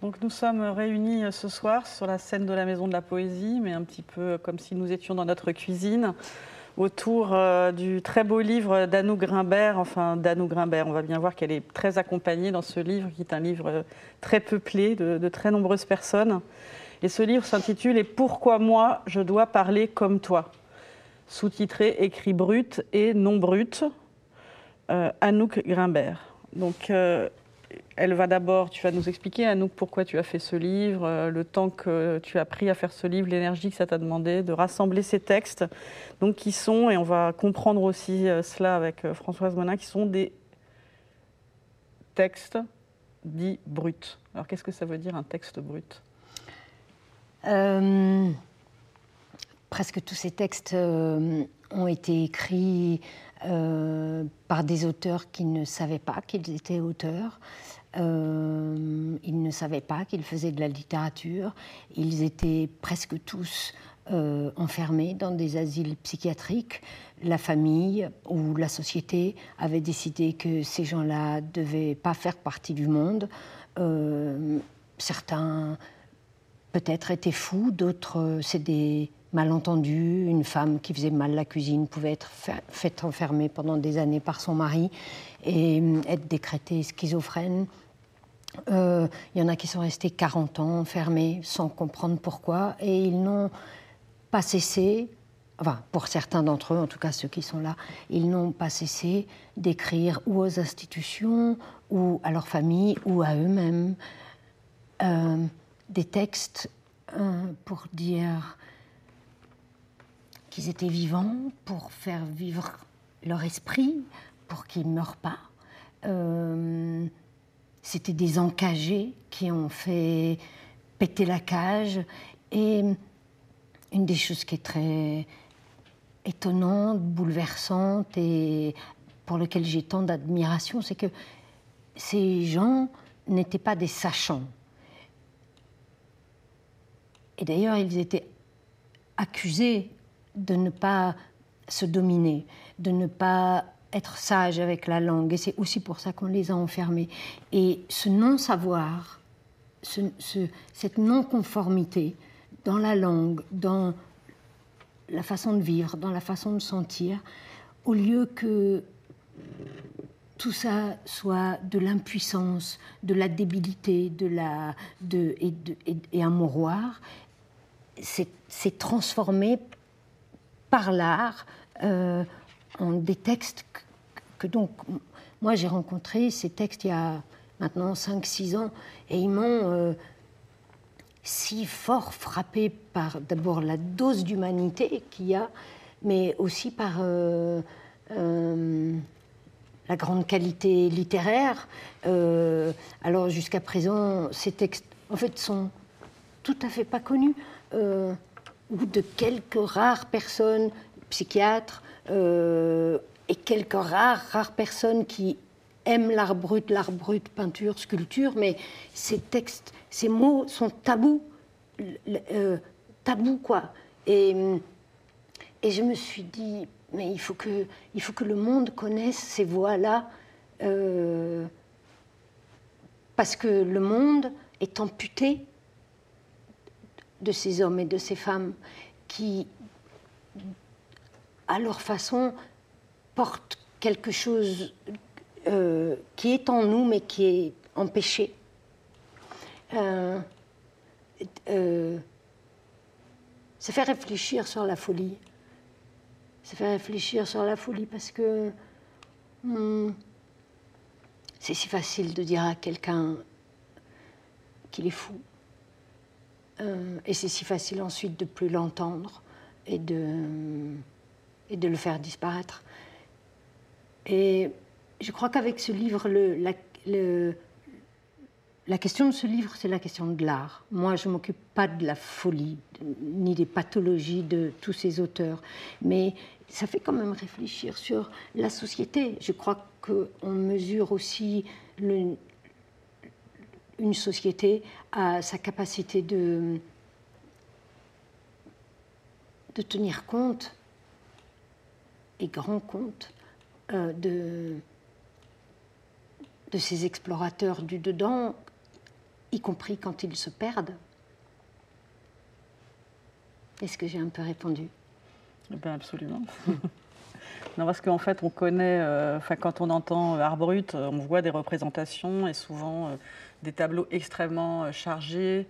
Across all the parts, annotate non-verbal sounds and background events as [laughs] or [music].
Donc nous sommes réunis euh, ce soir sur la scène de la Maison de la Poésie, mais un petit peu comme si nous étions dans notre cuisine, autour euh, du très beau livre d'Anouk Grimbert, enfin d'Anouk Grimbert. On va bien voir qu'elle est très accompagnée dans ce livre, qui est un livre euh, très peuplé de, très nombreuses personnes. Et ce livre s'intitule Et pourquoi moi je dois parler comme toi? Sous-titré Écrit brut et non brut, euh, Anouk Grimbert. Donc elle va d'abord, tu vas nous expliquer, Anouk, pourquoi tu as fait ce livre, euh, le temps que tu as pris à faire ce livre, l'énergie que ça t'a demandé, de rassembler ces textes, donc qui sont, et on va comprendre aussi euh, cela avec euh, Françoise Monin, qui sont des textes dits bruts. Alors qu'est-ce que ça veut dire un texte brut? Presque tous ces textes ont été écrits par des auteurs qui ne savaient pas qu'ils étaient auteurs. Euh, ils ne savaient pas qu'ils faisaient de la littérature. Ils étaient presque tous euh, enfermés dans des asiles psychiatriques. La famille ou la société avait décidé que ces gens-là ne devaient pas faire partie du monde. Euh, certains peut-être étaient fous, d'autres c'est des malentendus. Une femme qui faisait mal la cuisine pouvait être faite enfermer pendant des années par son mari et être décrétée schizophrène. Euh, il y en a qui sont restés 40 ans enfermés sans comprendre pourquoi et ils n'ont pas cessé, enfin pour certains d'entre eux, en tout cas ceux qui sont là, ils n'ont pas cessé d'écrire ou aux institutions ou à leur famille ou à eux-mêmes euh, des textes euh, pour dire qu'ils étaient vivants, pour faire vivre leur esprit, pour qu'ils ne meurent pas. C'était des encagés qui ont fait péter la cage. Et une des choses qui est très étonnante, bouleversante et pour lequel j'ai tant d'admiration, c'est que ces gens n'étaient pas des sachants. Et d'ailleurs, ils étaient accusés de ne pas se dominer, de ne pas être sage avec la langue, et c'est aussi pour ça qu'on les a enfermés. Et ce non-savoir, cette non-conformité dans la langue, dans la façon de vivre, dans la façon de sentir, au lieu que tout ça soit de l'impuissance, de la débilité, de la, et, et un mouroir, c'est transformé par l'art euh, des textes que, donc moi j'ai rencontré ces textes il y a maintenant 5-6 ans et ils m'ont euh, si fort frappé par d'abord la dose d'humanité qu'il y a, mais aussi par euh, la grande qualité littéraire. alors jusqu'à présent, ces textes en fait sont tout à fait pas connus ou de quelques rares personnes, psychiatres, euh, et quelques rares, rares personnes qui aiment l'art brut, l'art brut, peinture, sculpture, mais ces textes, ces mots sont tabous, euh, tabous quoi. Et, et je me suis dit, mais il faut que, il faut que le monde connaisse ces voix-là, euh, parce que le monde est amputé de ces hommes et de ces femmes qui à leur façon, portent quelque chose euh, qui est en nous, mais qui est empêché. Euh, euh, ça fait réfléchir sur la folie. Ça fait réfléchir sur la folie parce que hmm, c'est si facile de dire à quelqu'un qu'il est fou. Et c'est si facile ensuite de plus l'entendre et de et de le faire disparaître. Et je crois qu'avec ce livre, le, la, la, question de ce livre, c'est la question de l'art. Moi, je ne m'occupe pas de la folie, ni des pathologies de tous ces auteurs, mais ça fait quand même réfléchir sur la société. Je crois qu'on mesure aussi le, une société à sa capacité de, de tenir compte et grand compte euh, de, de ces explorateurs du dedans y compris quand ils se perdent. Est-ce que j'ai un peu répondu? Eh ben Absolument. [laughs] non, parce qu'en fait, on connaît, euh, quand on entend art brut, on voit des représentations et souvent des tableaux extrêmement chargés.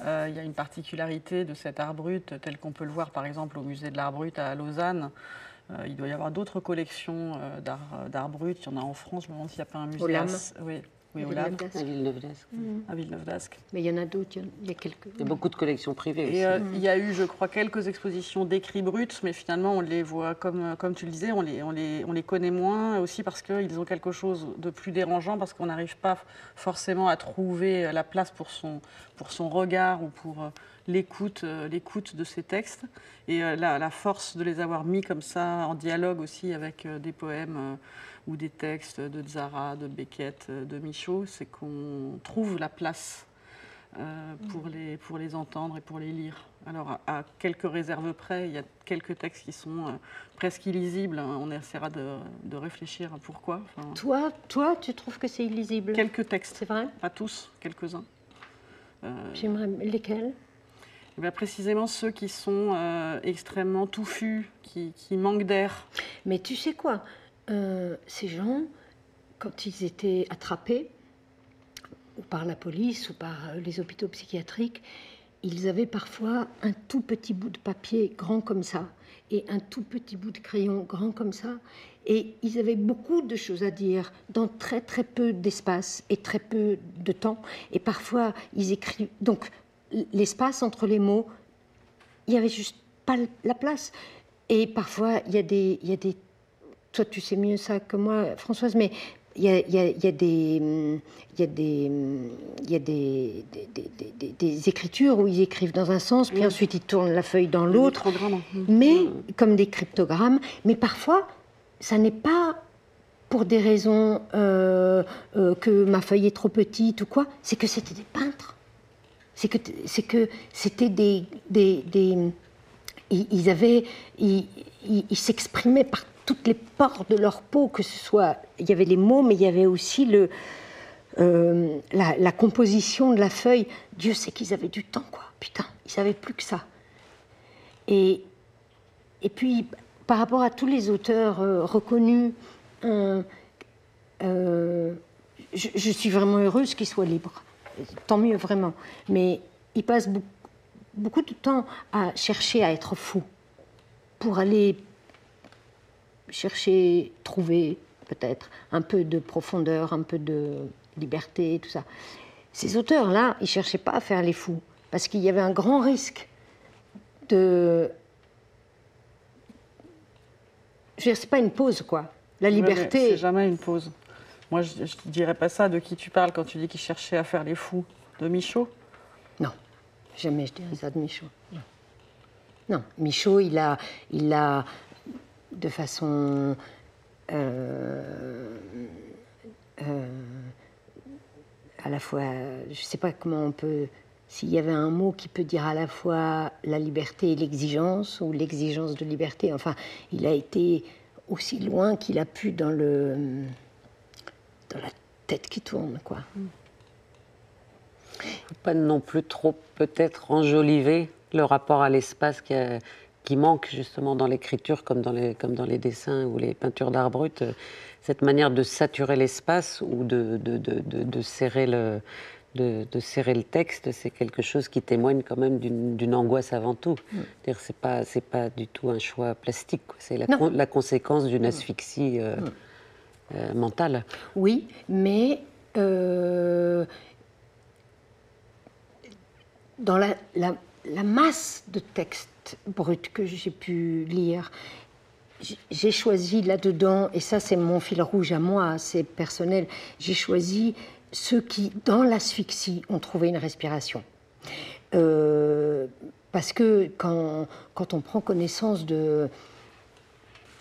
il y a une particularité de cet art brut, tel qu'on peut le voir par exemple au musée de l'art brut à Lausanne. il doit y avoir d'autres collections d'art brut. Il y en a en France. Je me demande s'il n'y a pas un musée. Au oui, oui, au À Villeneuve-d'Ascq. Mmh. À Villeneuve-d'Ascq. Mais il y en a d'autres, il y a quelques. Il y a beaucoup de collections privées Et euh, il y a eu, je crois, quelques expositions d'écrits bruts, mais finalement, on les voit, comme, comme tu le disais, on les, on les, on les connaît moins, aussi parce qu'ils ont quelque chose de plus dérangeant, parce qu'on n'arrive pas forcément à trouver la place pour son, pour son regard ou pour euh, l'écoute, euh, l'écoute de ces textes. Et la, la, force de les avoir mis comme ça, en dialogue aussi avec des poèmes ou des textes de Zara, de Beckett, de Michaud, c'est qu'on trouve la place euh, pour, les, pour les entendre et pour les lire. Alors, à, quelques réserves près, il y a quelques textes qui sont euh, presque illisibles. On essaiera de, de réfléchir à pourquoi. toi, toi, tu trouves que c'est illisible? Quelques textes. C'est vrai? Pas tous, quelques-uns. Euh, J'aimerais. Lesquels? eh bien, précisément ceux qui sont extrêmement touffus, qui, qui manquent d'air. Mais tu sais quoi? Euh, ces gens, quand ils étaient attrapés, ou par la police, ou par euh, les hôpitaux psychiatriques, ils avaient parfois un tout petit bout de papier grand comme ça, et un tout petit bout de crayon grand comme ça, et ils avaient beaucoup de choses à dire dans très très peu d'espace et très peu de temps, et parfois ils écrivent. Donc l'espace entre les mots, il n'y avait juste pas la place. Et parfois, il y a des, il y a des toi tu sais mieux ça que moi, Françoise, mais il y a, y, a, y a, des, il y a, des, il y a des, des, des, écritures où ils écrivent dans un sens, puis ensuite ils tournent la feuille dans l'autre, mais comme des cryptogrammes. Mais parfois, ça n'est pas pour des raisons euh, euh, que ma feuille est trop petite ou quoi, c'est que c'était des peintres. C'est que c'est que c'était des, des, ils, avaient ils s'exprimaient par toutes les pores de leur peau, que ce soit, il y avait les mots, mais il y avait aussi le, euh, la, composition de la feuille. Dieu sait qu'ils avaient du temps, quoi. Putain, ils savaient plus que ça. Et, et puis, par rapport à tous les auteurs euh, reconnus, euh, je, je, suis vraiment heureuse qu'ils soient libres. Tant mieux, vraiment. Mais ils passent beaucoup, beaucoup de temps à chercher à être fous pour aller chercher, trouver peut-être un peu de profondeur, un peu de liberté, tout ça. Ces auteurs-là, ils ne cherchaient pas à faire les fous, parce qu'il y avait un grand risque de... Je veux dire, pas une pause, quoi. La liberté... c'est jamais une pause. Moi, je ne dirais pas ça. De qui tu parles quand tu dis qu'ils cherchaient à faire les fous De Michaud? Non, jamais je dirais ça de Michaud. Non, non Michaud, il a, il a de façon euh, euh, à la fois, je ne sais pas comment on peut, s'il y avait un mot qui peut dire à la fois la liberté et l'exigence, ou l'exigence de liberté, enfin, il a été aussi loin qu'il a pu dans, le, dans la tête qui tourne, quoi. Pas non plus trop peut-être enjoliver le rapport à l'espace qui qui manque justement dans l'écriture comme dans les, comme dans les dessins ou les peintures d'art brut, euh, cette manière de saturer l'espace ou de, de, de, de, serrer le, de, serrer le texte, c'est quelque chose qui témoigne quand même d'une angoisse avant tout. Mm. C'est pas pas du tout un choix plastique, c'est la, la, conséquence d'une mm. asphyxie euh, mm. euh, mentale. Oui, mais dans la, la, la, masse de textes brut que j'ai pu lire, j'ai choisi là-dedans, et ça c'est mon fil rouge à moi, c'est personnel, j'ai choisi ceux qui, dans l'asphyxie, ont trouvé une respiration. Euh, parce que quand, quand, on prend connaissance de,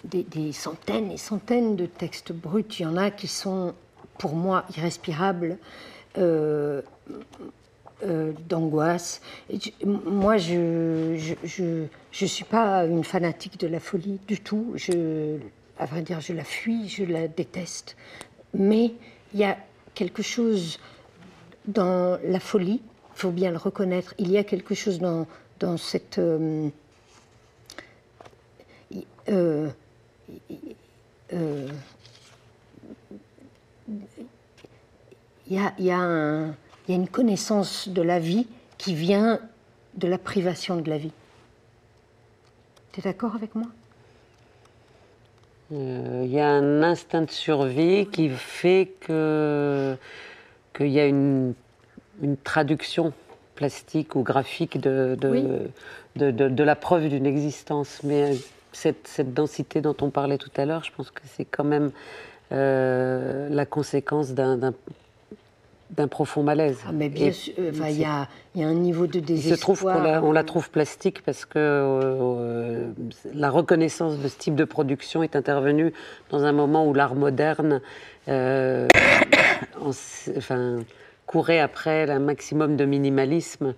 des, centaines et centaines de textes bruts, il y en a qui sont, pour moi, irrespirables. Euh, euh, d'angoisse. Moi, je je, je, suis pas une fanatique de la folie du tout. Je, à vrai dire, je la fuis, je la déteste. Mais il y a quelque chose dans la folie, il faut bien le reconnaître, il y a quelque chose dans, dans cette... Euh, euh, euh, il y, a, y, a y a une connaissance de la vie qui vient de la privation de la vie. Tu es d'accord avec moi? Il y a un instinct de survie qui fait que qu'il y a une, une, traduction plastique ou graphique de, de, de, la preuve d'une existence. Mais cette, cette, densité dont on parlait tout à l'heure, je pense que c'est quand même euh, la conséquence d'un d'un profond malaise. Ah, mais bien sûr, euh, il y, a, y, a un niveau de désespoir. Il se trouve qu'on la, on la trouve plastique parce que euh, la reconnaissance de ce type de production est intervenue dans un moment où l'art moderne euh, [coughs] enfin, courait après un maximum de minimalisme.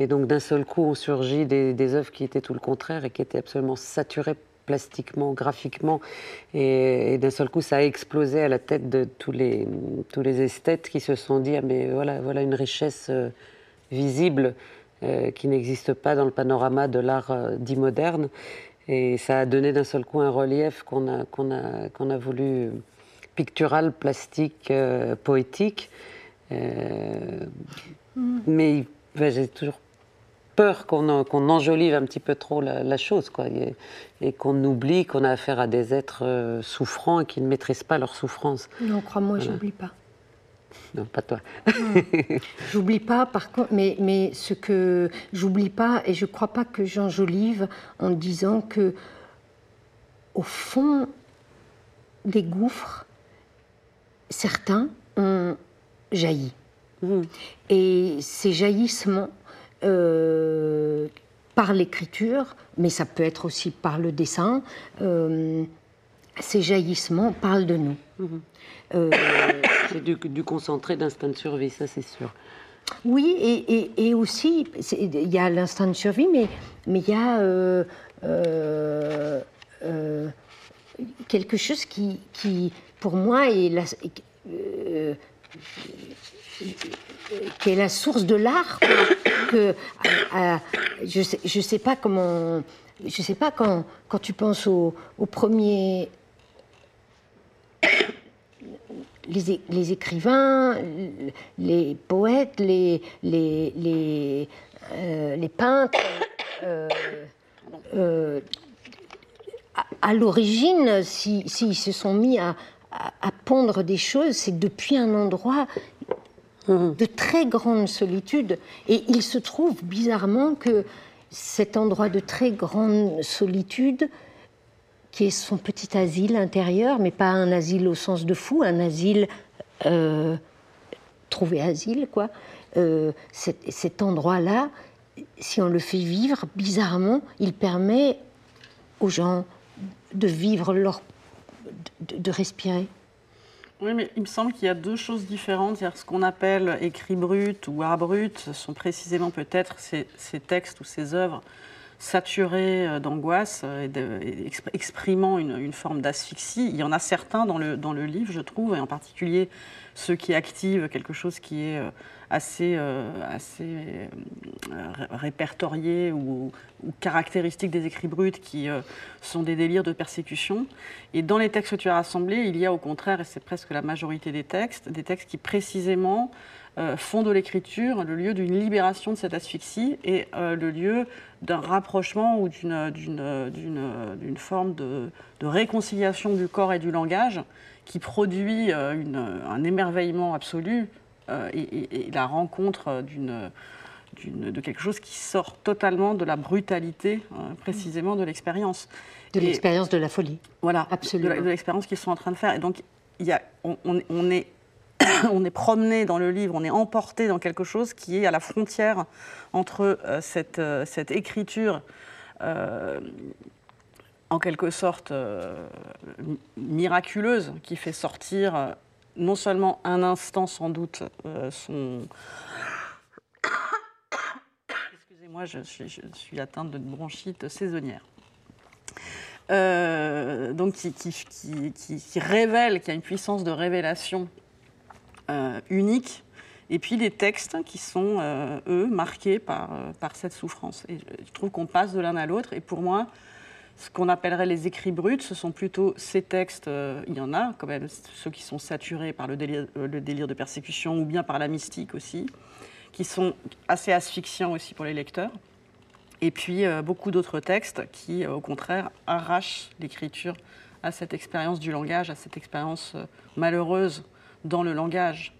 Et donc d'un seul coup, ont surgi des, des œuvres qui étaient tout le contraire et qui étaient absolument saturées plastiquement, graphiquement. Et, d'un seul coup, ça a explosé à la tête de tous les, tous les esthètes qui se sont dit ah, mais voilà, voilà une richesse euh, visible euh, qui n'existe pas dans le panorama de l'art euh, dit moderne. Et ça a donné d'un seul coup un relief qu'on a, qu'on a, qu'on a voulu pictural, plastique, poétique. Mm. Mais j'ai toujours peur qu'on enjolive un petit peu trop la, chose, quoi, et, qu'on oublie qu'on a affaire à des êtres euh, souffrants et qui ne maîtrisent pas leur souffrance. Non, crois-moi, j'oublie pas. [laughs] Non, pas toi. [laughs] j'oublie pas, par contre, mais, mais ce que j'oublie pas, et je crois pas que j'enjolive en disant que, au fond des gouffres, certains ont jailli. Mmh. Et ces jaillissements euh, par l'écriture, mais ça peut être aussi par le dessin. Euh, ces jaillissements parlent de nous. Mhm. Euh, [coughs] c'est du, concentré d'instinct de survie, ça c'est sûr. Oui, et, aussi, il y a l'instinct de survie, mais il y a quelque chose qui, qui, pour moi, est la, qui est la source de l'art. [coughs] Je sais, je sais pas comment, je sais pas quand, quand tu penses au, au premier. [coughs] Les, écrivains, les poètes, les, les, les, euh, les peintres, [coughs] euh, euh, à, l'origine, s'ils si, se sont mis à, à, pondre des choses, c'est depuis un endroit de très grande solitude. Et il se trouve bizarrement que cet endroit de très grande solitude, qui est son petit asile intérieur, mais pas un asile au sens de fou, un asile euh, trouvé asile, quoi. Euh, cet, endroit-là, si on le fait vivre, bizarrement, il permet aux gens de vivre leur, de respirer. Oui, mais il me semble qu'il y a deux choses différentes. Ce qu'on appelle écrit brut ou art brut ce sont précisément peut-être ces, textes ou ces œuvres saturées euh, d'angoisse et, exprimant une, forme d'asphyxie. Il y en a certains dans le, dans le livre, je trouve, et en particulier ceux qui activent quelque chose qui est euh, assez, euh, assez euh, répertoriés ou, caractéristiques des écrits bruts qui euh, sont des délires de persécution. Et dans les textes que tu as rassemblés, il y a au contraire, et c'est presque la majorité des textes, des textes qui précisément font de l'écriture le lieu d'une libération de cette asphyxie et le lieu d'un rapprochement ou d'une forme de, de, réconciliation du corps et du langage qui produit une, un émerveillement absolu euh, et, la rencontre d'une de quelque chose qui sort totalement de la brutalité, euh, précisément de l'expérience. De l'expérience de la folie. Voilà, absolument. De, l'expérience qu'ils sont en train de faire. Et donc, y a, on, on, est, [coughs] on est promené dans le livre, on est emporté dans quelque chose qui est à la frontière entre euh, cette, cette, écriture. en quelque sorte miraculeuse qui fait sortir non seulement un instant sans doute euh, son... [coughs] Excusez-moi, je suis, atteinte de bronchite saisonnière. Euh, donc qui, révèle, qui a une puissance de révélation euh, unique et puis des textes qui sont, eux, marqués par, par cette souffrance. Et je trouve qu'on passe de l'un à l'autre, et pour moi, ce qu'on appellerait les écrits bruts, ce sont plutôt ces textes, il y en a quand même, ceux qui sont saturés par le délire, de persécution ou bien par la mystique aussi, qui sont assez asphyxiants aussi pour les lecteurs. Et puis euh, beaucoup d'autres textes qui, euh, au contraire, arrachent l'écriture à cette expérience du langage, à cette expérience euh, malheureuse dans le langage.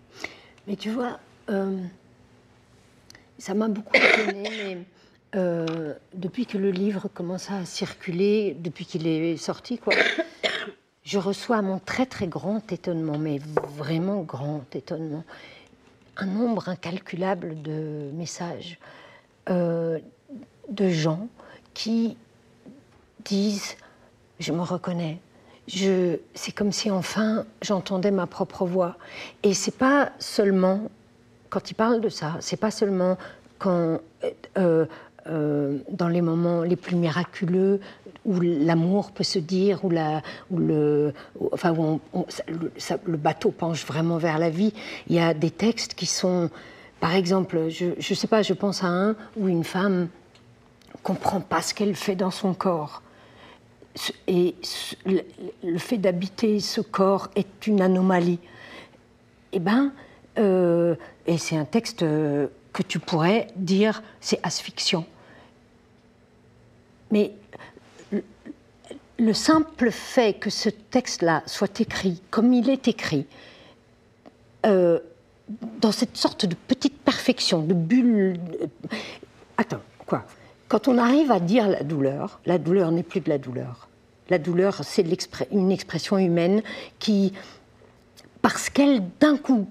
Mais tu vois, ça m'a beaucoup [coughs] étonné, mais depuis que le livre commence à circuler, depuis qu'il est sorti, quoi, [coughs] je reçois mon très très grand étonnement, mais vraiment grand étonnement, un nombre incalculable de messages de gens qui disent Je me reconnais. C'est comme si enfin j'entendais ma propre voix. Et c'est pas seulement quand ils parlent de ça, c'est pas seulement quand euh, euh, dans les moments les plus miraculeux où l'amour peut se dire, où, le, bateau penche vraiment vers la vie. Il y a des textes qui sont, par exemple, je sais pas, je pense à un où une femme comprend pas ce qu'elle fait dans son corps. Et le fait d'habiter ce corps est une anomalie. Eh ben, euh, et c'est un texte euh, que tu pourrais dire c'est asphyxiant. Mais le simple fait que ce texte-là soit écrit comme il est écrit, euh, dans cette sorte de petite perfection, de bulle. Attends, quoi? Quand on arrive à dire la douleur, la douleur n'est plus de la douleur. La douleur, c'est une expression humaine qui, parce qu'elle, d'un coup,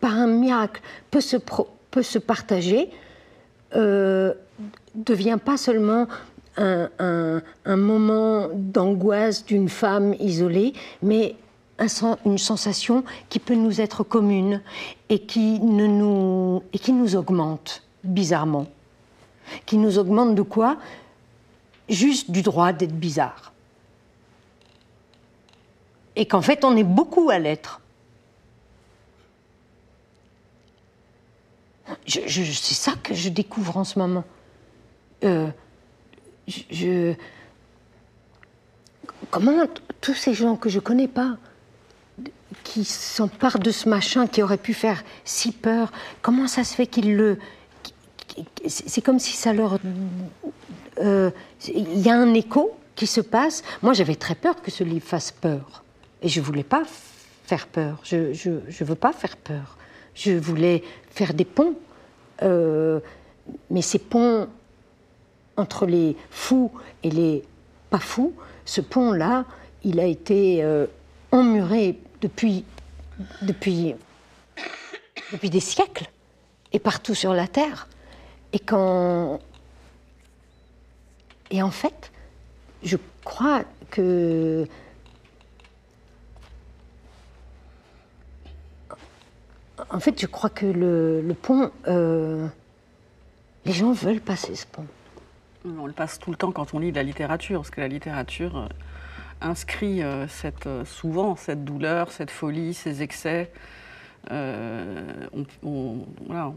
par un miracle, peut se, partager, euh, devient pas seulement un, moment d'angoisse d'une femme isolée, mais un, une sensation qui peut nous être commune et qui nous augmente bizarrement qui nous augmente de quoi? Juste du droit d'être bizarre. Et qu'en fait, on est beaucoup à l'être. Je, c'est ça que je découvre en ce moment. Euh, je, comment tous ces gens que je connais pas, qui s'emparent de ce machin qui aurait pu faire si peur, comment ça se fait qu'ils le, c'est comme si ça leur. Euh, il y a un écho qui se passe. Moi, j'avais très peur que ce livre fasse peur. Et je voulais pas faire peur. Je ne veux pas faire peur. Je voulais faire des ponts. Euh, mais ces ponts entre les fous et les pas fous, ce pont-là, il a été euh, emmuré depuis, depuis, depuis des siècles et partout sur la Terre. Et quand. Et en fait, je crois que. En fait, je crois que le, pont, euh, les gens veulent passer ce pont. On le passe tout le temps quand on lit de la littérature, parce que la littérature euh, inscrit euh, cette, souvent cette douleur, cette folie, ces excès. on, voilà,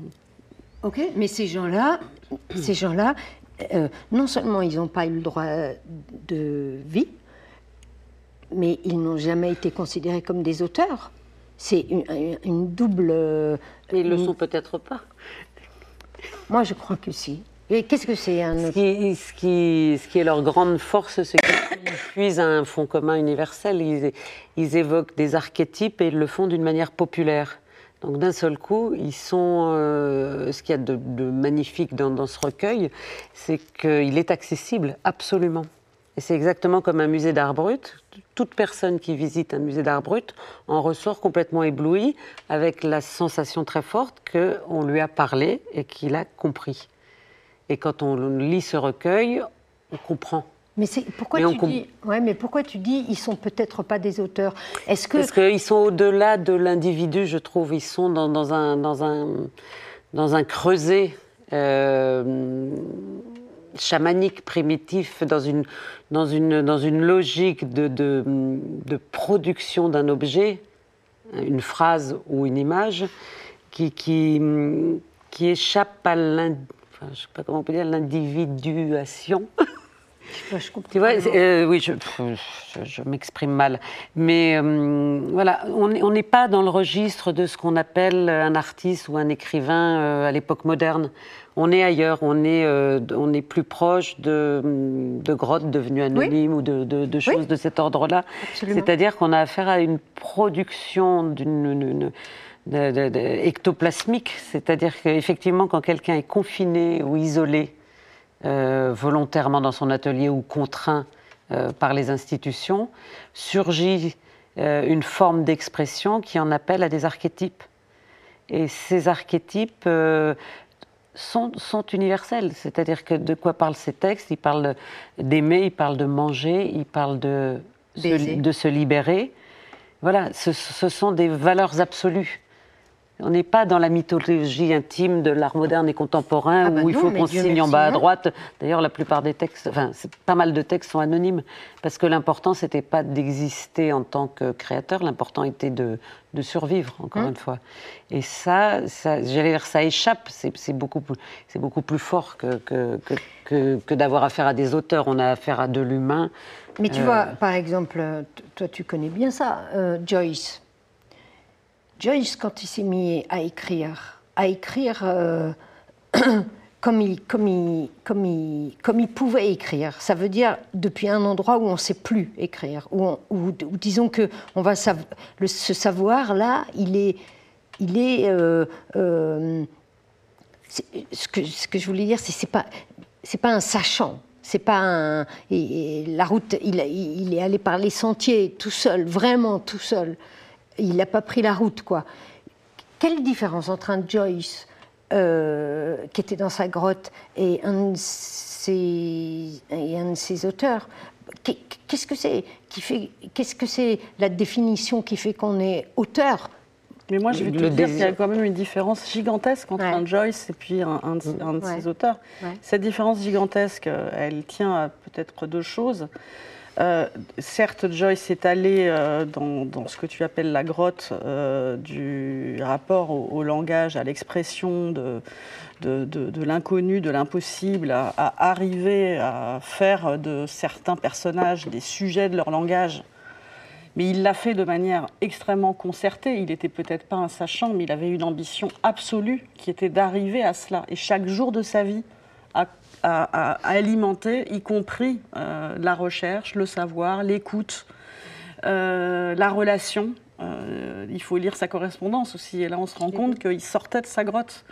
Ok, mais ces gens-là, ces gens-là, euh, non seulement ils n'ont pas eu le droit de vie, mais ils n'ont jamais été considérés comme des auteurs. C'est une, double. Mais ils ne le sont peut-être pas. Moi, je crois que si. Et qu'est-ce que c'est un ce qui, ce, qui, ce qui, est leur grande force, c'est qu'ils puisent à un fond commun universel. Ils, ils, évoquent des archétypes et ils le font d'une manière populaire. Donc d'un seul coup, ils sont. Euh, ce qu'il y a de, magnifique dans, ce recueil, c'est qu'il est accessible absolument. Et c'est exactement comme un musée d'art brut. Toute personne qui visite un musée d'art brut en ressort complètement éblouie, avec la sensation très forte qu'on lui a parlé et qu'il a compris. Et quand on lit ce recueil, on comprend. Mais pourquoi tu dis ouais, mais pourquoi tu dis ils sont peut-être pas des auteurs? Est-ce que parce qu'ils sont au-delà de l'individu, je trouve. Ils sont dans, un dans un dans un creuset euh, chamanique primitif, dans une dans une dans une logique de, de, de production d'un objet, une phrase ou une image, qui, qui, qui échappe à l'individuation. Je tu vois, euh, oui, je, je, m'exprime mal. Mais euh, voilà, on n'est pas dans le registre de ce qu'on appelle un artiste ou un écrivain euh, à l'époque moderne. On est ailleurs, on est, on est plus proche de, de grottes devenues anonymes ou de, de, choses de cet ordre-là. C'est-à-dire qu'on a affaire à une production d'une ectoplasmique, c'est-à-dire qu'effectivement, quand quelqu'un est confiné ou isolé, euh, volontairement dans son atelier ou contraint euh, par les institutions, surgit euh, une forme d'expression qui en appelle à des archétypes. Et ces archétypes sont, sont, universels, c'est-à-dire que de quoi parlent ces textes? Ils parlent d'aimer, ils parlent de manger, ils parlent de, se, de se libérer. Voilà, ce, ce sont des valeurs absolues. On n'est pas dans la mythologie intime de l'art moderne et contemporain ah bah où il faut qu'on signe en bas à droite. D'ailleurs, la plupart des textes, enfin, pas mal de textes sont anonymes parce que l'important, c'était pas d'exister en tant que créateur, l'important était de, survivre, encore hum. une fois. Et ça, ça j'allais dire, ça échappe, c'est beaucoup, plus, beaucoup plus fort que, que, que, d'avoir affaire à des auteurs. On a affaire à de l'humain. Mais tu vois, euh, par exemple, toi, tu connais bien ça, euh, Joyce. Joyce, quand il s'est mis à écrire, à écrire euh, [clears throat] comme, il, pouvait écrire, ça veut dire depuis un endroit où on ne sait plus écrire, où, disons que on va le, ce savoir-là, il est, il est, euh, euh, ce, que, je voulais dire, c'est c'est pas, pas un sachant. C'est pas un. la route, il est allé par les sentiers tout seul, vraiment tout seul il n'a pas pris la route, quoi. Quelle différence entre un Joyce euh, qui était dans sa grotte et un de ses, un de ses auteurs? Qu'est-ce que c'est qui fait Qu'est-ce que c'est la définition qui fait qu'on est auteur? Mais moi, je vais te dire qu'il y a quand même une différence gigantesque entre un Joyce et puis un, de, ses auteurs. Cette différence gigantesque, elle tient à peut-être deux choses. Euh, certes, Joyce est allé euh, dans, ce que tu appelles la grotte euh, du rapport au, langage, à l'expression de, de, l'inconnu, de l'impossible, à, arriver à faire de certains personnages des sujets de leur langage. Mais il l'a fait de manière extrêmement concertée. Il n'était peut-être pas un sachant, mais il avait une ambition absolue qui était d'arriver à cela. Et chaque jour de sa vie, à à, alimenter, y compris euh, la recherche, le savoir, l'écoute, euh, la relation. Euh, il faut lire sa correspondance aussi. Et là, on se rend compte qu'il sortait de sa grotte.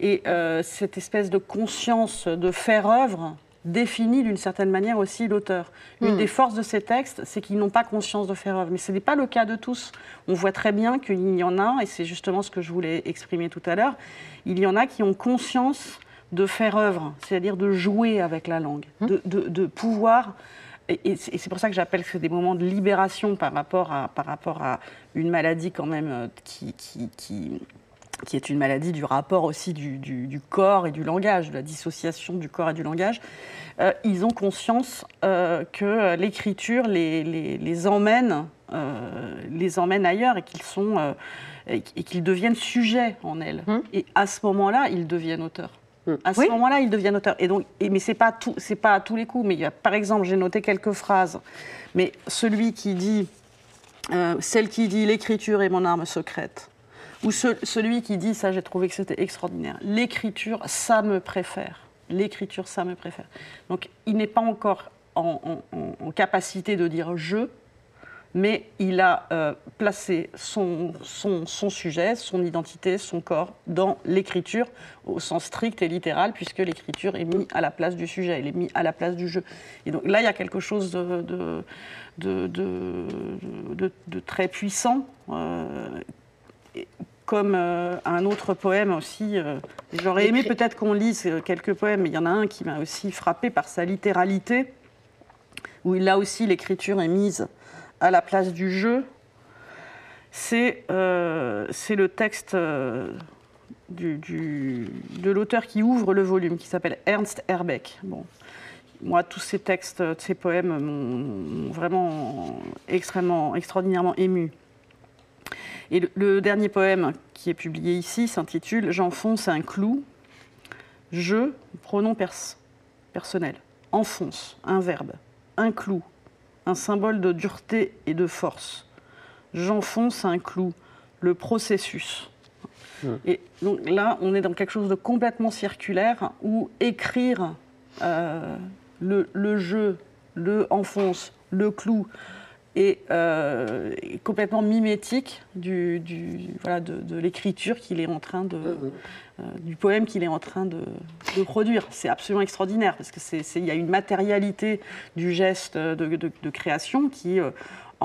Et cette espèce de conscience de faire œuvre définit d'une certaine manière aussi l'auteur. Une hmm. des forces de ces textes, c'est qu'ils n'ont pas conscience de faire œuvre. Mais ce n'est pas le cas de tous. On voit très bien qu'il y en a, et c'est justement ce que je voulais exprimer tout à l'heure, il y en a qui ont conscience de faire œuvre, c'est-à-dire de jouer avec la langue, hum. de, pouvoir. Et, c'est pour ça que j'appelle que des moments de libération par rapport à, par rapport à une maladie quand même euh, qui, qui, qui, est une maladie du rapport aussi du, corps et du langage, de la dissociation du corps et du langage. Euh, ils ont conscience euh, que l'écriture les, les, emmène, les emmène ailleurs et qu'ils sont et qu'ils deviennent sujets en elles. Hum. Et à ce moment-là, ils deviennent auteurs. À ce moment-là, ils deviennent auteurs. Et donc, mais c'est pas tout, c'est pas à tous les coups. Mais il y a, par exemple, j'ai noté quelques phrases. Mais celui qui dit, euh, celle qui dit l'écriture est mon arme secrète, ou celui qui dit, ça j'ai trouvé que c'était extraordinaire, l'écriture, ça me préfère. L'écriture, ça me préfère. Donc, il n'est pas encore en, en capacité de dire je, mais il a euh, placé son, son, sujet, son identité, son corps dans l'écriture au sens strict et littéral, puisque l'écriture est mise à la place du sujet, elle est mise à la place du jeu. Et donc là, il y a quelque chose de, de, de, très puissant. Euh, comme euh, un autre poème aussi. J'aurais aimé peut-être qu'on lise quelques poèmes, mais il y en a un qui m'a aussi frappé par sa littéralité, où là aussi l'écriture est mise à la place du jeu, c'est euh, le texte euh, du, de l'auteur qui ouvre le volume, qui s'appelle Ernst Herbeck. Bon. Moi, tous ces textes, ces poèmes m'ont vraiment extrêmement, extraordinairement ému. Et le, dernier poème qui est publié ici s'intitule J'enfonce un clou. Je, pronom personnel, enfonce, un verbe, un clou, un symbole de dureté et de force. J'enfonce un clou, le processus. Et donc là, on est dans quelque chose de complètement circulaire où écrire euh, le, le, jeu, le enfonce, le clou, est, euh, complètement mimétique du, voilà, de, l'écriture qu'il est en train de, du poème qu'il est en train de, produire. C'est absolument extraordinaire parce c'est, y a une matérialité du geste de, création qui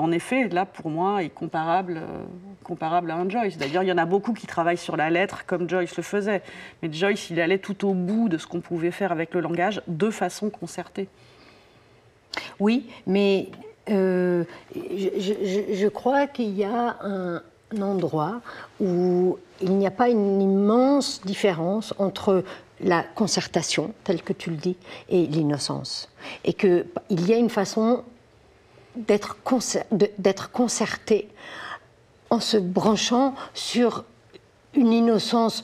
en effet, là, pour moi, est comparable, euh, comparable à un Joyce. D'ailleurs, il y en a beaucoup qui travaillent sur la lettre comme Joyce le faisait. Mais Joyce, il allait tout au bout de ce qu'on pouvait faire avec le langage de façon concertée. Oui, mais euh, je, crois qu'il y a un, endroit où il n'y a pas une immense différence entre la concertation, telle que tu le dis, et l'innocence. Et qu'il y a une façon d'être concerté en se branchant sur une innocence.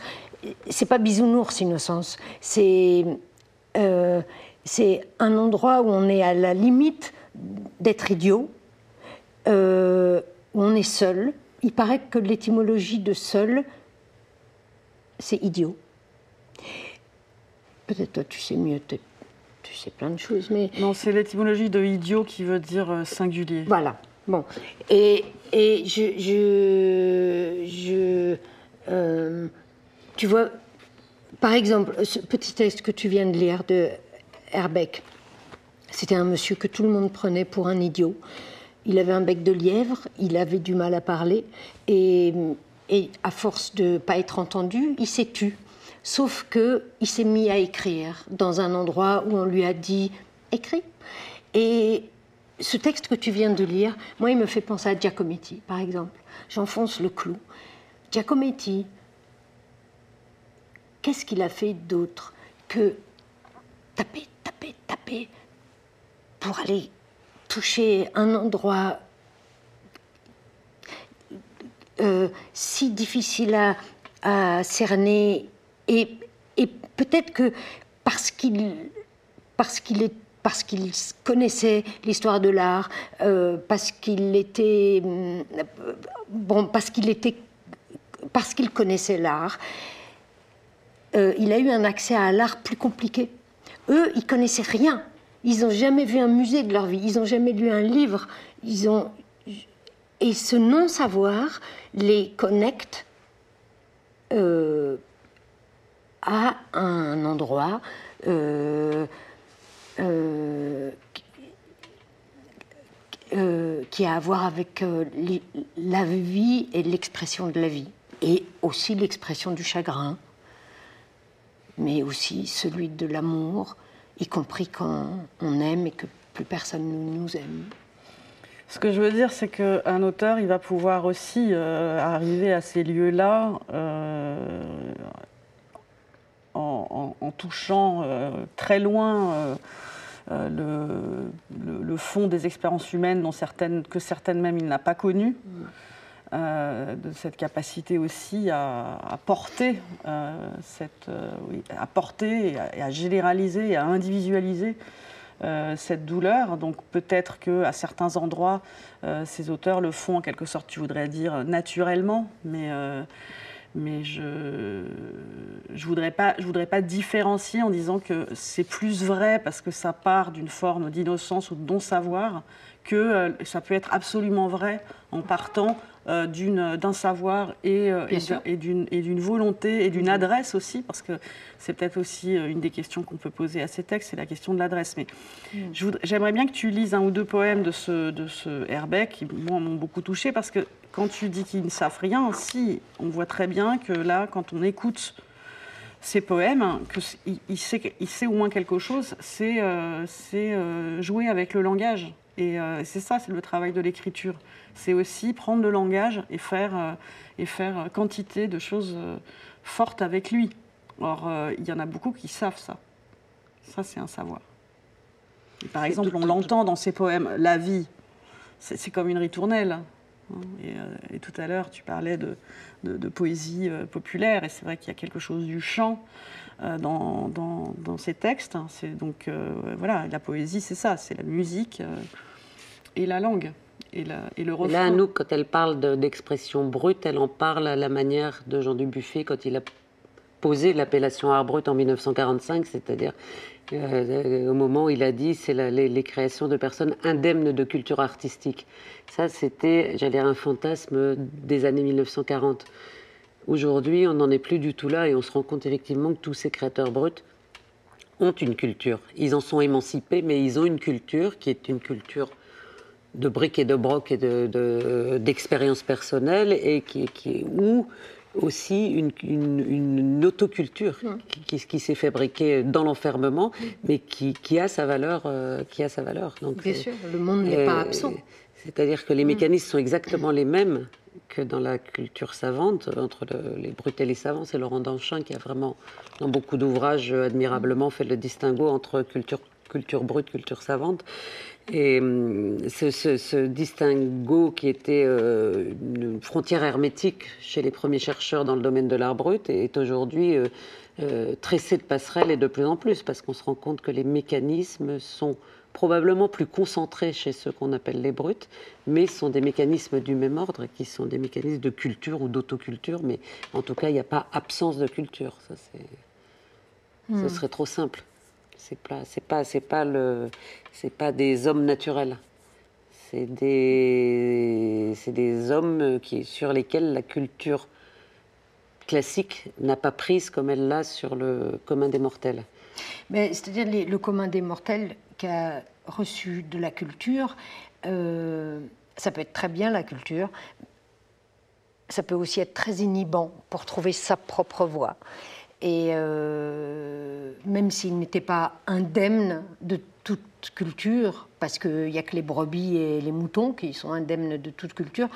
C'est pas bisounours innocence, c'est euh, c'est un endroit où on est à la limite d'être idiot, euh, où on est seul. Il paraît que l'étymologie de seul, c'est idiot. Peut-être toi tu sais mieux, tu sais plein de choses, mais... Non, c'est l'étymologie de idiot qui veut dire euh, singulier. Voilà. Bon. Et, et je... je, je euh, tu vois, par exemple, ce petit texte que tu viens de lire de Herbeck, c'était un monsieur que tout le monde prenait pour un idiot. Il avait un bec de lièvre, il avait du mal à parler, et, à force de ne pas être entendu, il s'est tu. Sauf qu'il s'est mis à écrire dans un endroit où on lui a dit écris. Et ce texte que tu viens de lire, moi, il me fait penser à Giacometti, par exemple. J'enfonce le clou. Giacometti, qu'est-ce qu'il a fait d'autre que taper, taper, taper pour aller toucher un endroit euh, si difficile à, cerner et, peut-être que parce qu'il parce qu'il parce qu'il connaissait l'histoire de l'art, euh, parce qu'il était euh, bon, parce qu'il était parce qu'il connaissait l'art, euh, il a eu un accès à l'art plus compliqué. Eux, ils connaissaient rien. Ils n'ont jamais vu un musée de leur vie. Ils n'ont jamais lu un livre. Ils ont et ce non-savoir les connecte à un endroit euh, euh, euh, qui a à voir avec la vie et l'expression de la vie, et aussi l'expression du chagrin, mais aussi celui de l'amour, y compris quand on aime et que plus personne ne nous aime. Ce que je veux dire, c'est qu'un auteur, il va pouvoir aussi arriver à ces lieux-là en, touchant euh, très loin euh, euh, le, fond des expériences humaines dont certaines, que certaines même il n'a pas connues. De cette capacité aussi à, porter, cette, à porter et à, généraliser et à individualiser cette douleur. Donc peut-être qu'à certains endroits, ces auteurs le font en quelque sorte, tu voudrais dire, naturellement, mais mais je ne voudrais, pas, je voudrais pas différencier en disant que c'est plus vrai parce que ça part d'une forme d'innocence ou de non-savoir que euh, ça peut être absolument vrai en partant euh, d'un savoir et, euh, et d'une volonté et d'une adresse aussi, parce que c'est peut-être aussi une des questions qu'on peut poser à ces textes, c'est la question de l'adresse. Mais mm. j'aimerais bien que tu lises un ou deux poèmes de ce, de ce Herbeck, qui m'ont beaucoup touché, parce que quand tu dis qu'ils ne savent rien, si, on voit très bien que là, quand on écoute ces poèmes, qu'il il sait, il sait au moins quelque chose, c'est euh, euh, jouer avec le langage. Et euh, c'est ça, c'est le travail de l'écriture. C'est aussi prendre le langage et faire, et faire quantité de choses fortes avec lui. Or, il y en a beaucoup qui savent ça. Ça, c'est un savoir. par exemple, on l'entend dans ces poèmes, la vie, c'est comme une ritournelle. Hein. Et, tout à l'heure, tu parlais de, de, poésie populaire, et c'est vrai qu'il y a quelque chose du chant dans, dans, dans, ces textes. Hein. C'est donc voilà, la poésie, c'est ça, c'est la musique et la langue. Et, la, et le refrain. Là, Anouk, quand elle parle d'expression brute, elle en parle à la manière de Jean Dubuffet quand il a posé l'appellation art brut en 1945, c'est-à-dire euh, au moment où il a dit c'est les, créations de personnes indemnes de culture artistique. Ça, c'était, j'allais dire, un fantasme des années 1940. Aujourd'hui, on n'en est plus du tout là et on se rend compte effectivement que tous ces créateurs bruts ont une culture. Ils en sont émancipés, mais ils ont une culture qui est une culture de briques et de broc et d'expériences de, personnelles et qui, qui, où aussi une, une, autoculture qui, qui, s'est fabriquée dans l'enfermement, mais qui, qui, a sa valeur. Euh, qui a sa valeur. Donc, Bien sûr, le monde n'est pas absent. C'est-à-dire que les mécanismes sont exactement les mêmes que dans la culture savante, entre les brutes et les savants. C'est Laurent Danchin qui a vraiment, dans beaucoup d'ouvrages, admirablement fait le distinguo entre culture culture brute, culture savante. Et hum, ce, distinguo qui était euh, une frontière hermétique chez les premiers chercheurs dans le domaine de l'art brut est aujourd'hui euh, euh, tressé de passerelles et de plus en plus parce qu'on se rend compte que les mécanismes sont probablement plus concentrés chez ceux qu'on appelle les brutes, mais sont des mécanismes du même ordre qui sont des mécanismes de culture ou d'autoculture, mais en tout cas il n'y a pas absence de culture. Ça, Ce hmm. serait trop simple. C'est pas, c'est pas, c'est pas le, c'est pas des hommes naturels. C'est des, c'est des hommes qui, sur lesquels la culture classique n'a pas prise comme elle l'a sur le commun des mortels. Mais c'est-à-dire le commun des mortels qui a reçu de la culture, euh, ça peut être très bien la culture, ça peut aussi être très inhibant pour trouver sa propre voie. Et euh, même s'il n'était pas indemne de toute culture, parce qu'il n'y a que les brebis et les moutons qui sont indemnes de toute culture,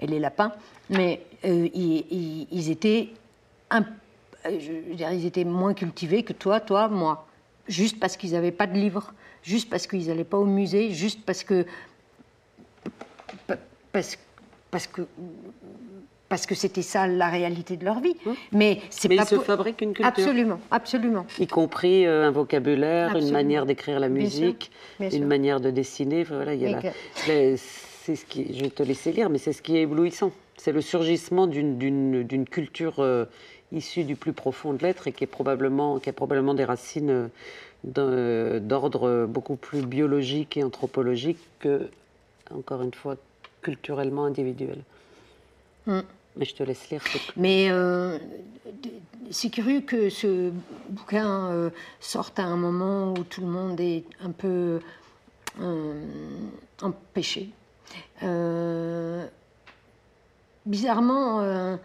et les lapins, mais euh, ils, étaient ils étaient moins cultivés que toi, toi, moi, juste parce qu'ils n'avaient pas de livres, juste parce qu'ils n'allaient pas au musée, juste parce que parce que parce que c'était ça la réalité de leur vie. Mmh. Mais c'est pas ils se fabriquent une culture. Absolument, absolument. Y compris euh, un vocabulaire, une manière d'écrire la musique, une manière de dessiner. Voilà, il y a c'est ce qui, je vais te laisser lire, mais c'est ce qui est éblouissant. C'est le surgissement d'une culture euh, issue du plus profond de l'être et qui, est probablement, qui a probablement des racines euh, d'ordre beaucoup plus biologique et anthropologique que, encore une fois, culturellement individuel. Mmh. Mais je te laisse lire. Mais euh, c'est curieux que ce bouquin euh, sorte à un moment où tout le monde est un peu euh, empêché. bizarrement,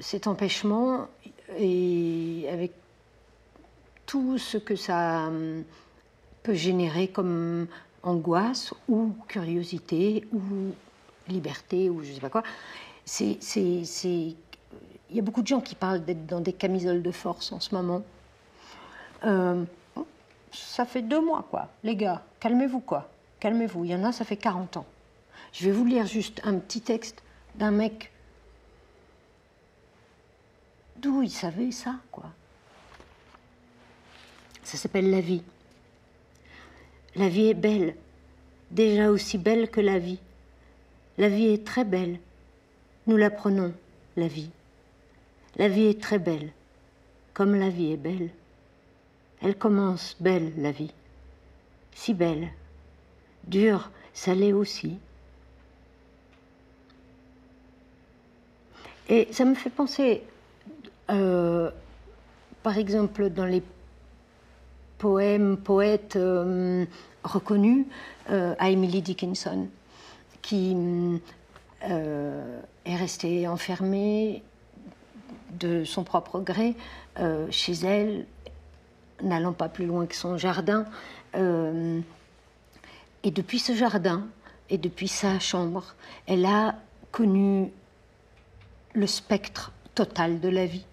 cet empêchement, et avec tout ce que ça peut générer comme angoisse ou curiosité ou liberté ou je sais pas quoi. C'est, il y a beaucoup de gens qui parlent d'être dans des camisoles de force en ce moment. Euh, ça fait deux mois, quoi. Les gars, calmez-vous, quoi. Calmez-vous. Il y en a, ça fait 40 ans. Je vais vous lire juste un petit texte d'un mec. D'où il savait ça, quoi? Ça s'appelle La vie. La vie est belle, déjà aussi belle que la vie. La vie est très belle. Nous la prenons, la vie. La vie est très belle, comme la vie est belle. Elle commence belle, la vie. Si belle. Dure, salée aussi. Et ça me fait penser, euh, par exemple, dans les poèmes, poètes euh, reconnus, euh, à Emily Dickinson qui euh, est restée enfermée de son propre gré euh, chez elle, n'allant pas plus loin que son jardin. Euh, et depuis ce jardin et depuis sa chambre, elle a connu le spectre total de la vie.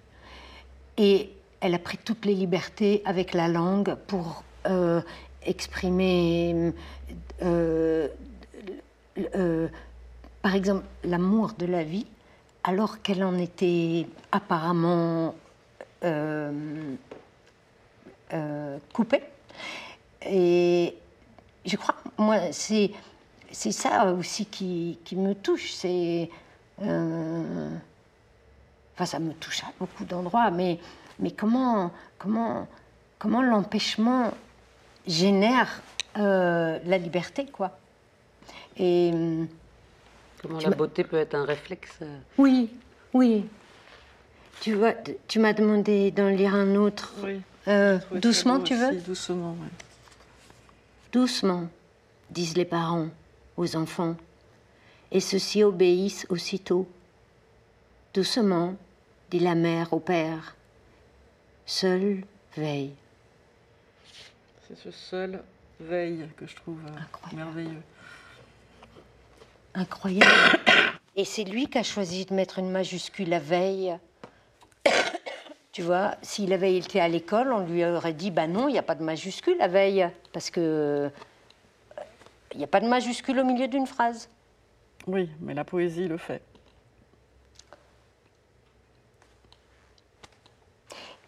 Et elle a pris toutes les libertés avec la langue pour exprimer par exemple, l'amour de la vie, alors qu'elle en était apparemment coupée. Et je crois, moi, c'est c'est ça aussi qui, qui, me touche. C'est enfin, ça me touche à beaucoup d'endroits, mais mais comment comment comment l'empêchement génère euh, la liberté, quoi. Et comment la beauté peut être un réflexe. Euh, oui, oui. Tu vois, tu m'as demandé d'en lire un autre. Oui. Euh, doucement, tu veux Doucement, oui. Doucement, disent les parents aux enfants, et ceux-ci obéissent aussitôt. Doucement, dit la mère au père. Seul veille. C'est ce seul veille que je trouve euh, merveilleux. Incroyable. [coughs] Et c'est lui qui a choisi de mettre une majuscule à veille. [coughs] tu vois, s'il avait été à l'école, on lui aurait dit bah non, il n'y a pas de majuscule à veille. Parce que. Euh, il n'y a pas de majuscule au milieu d'une phrase. Oui, mais la poésie le fait.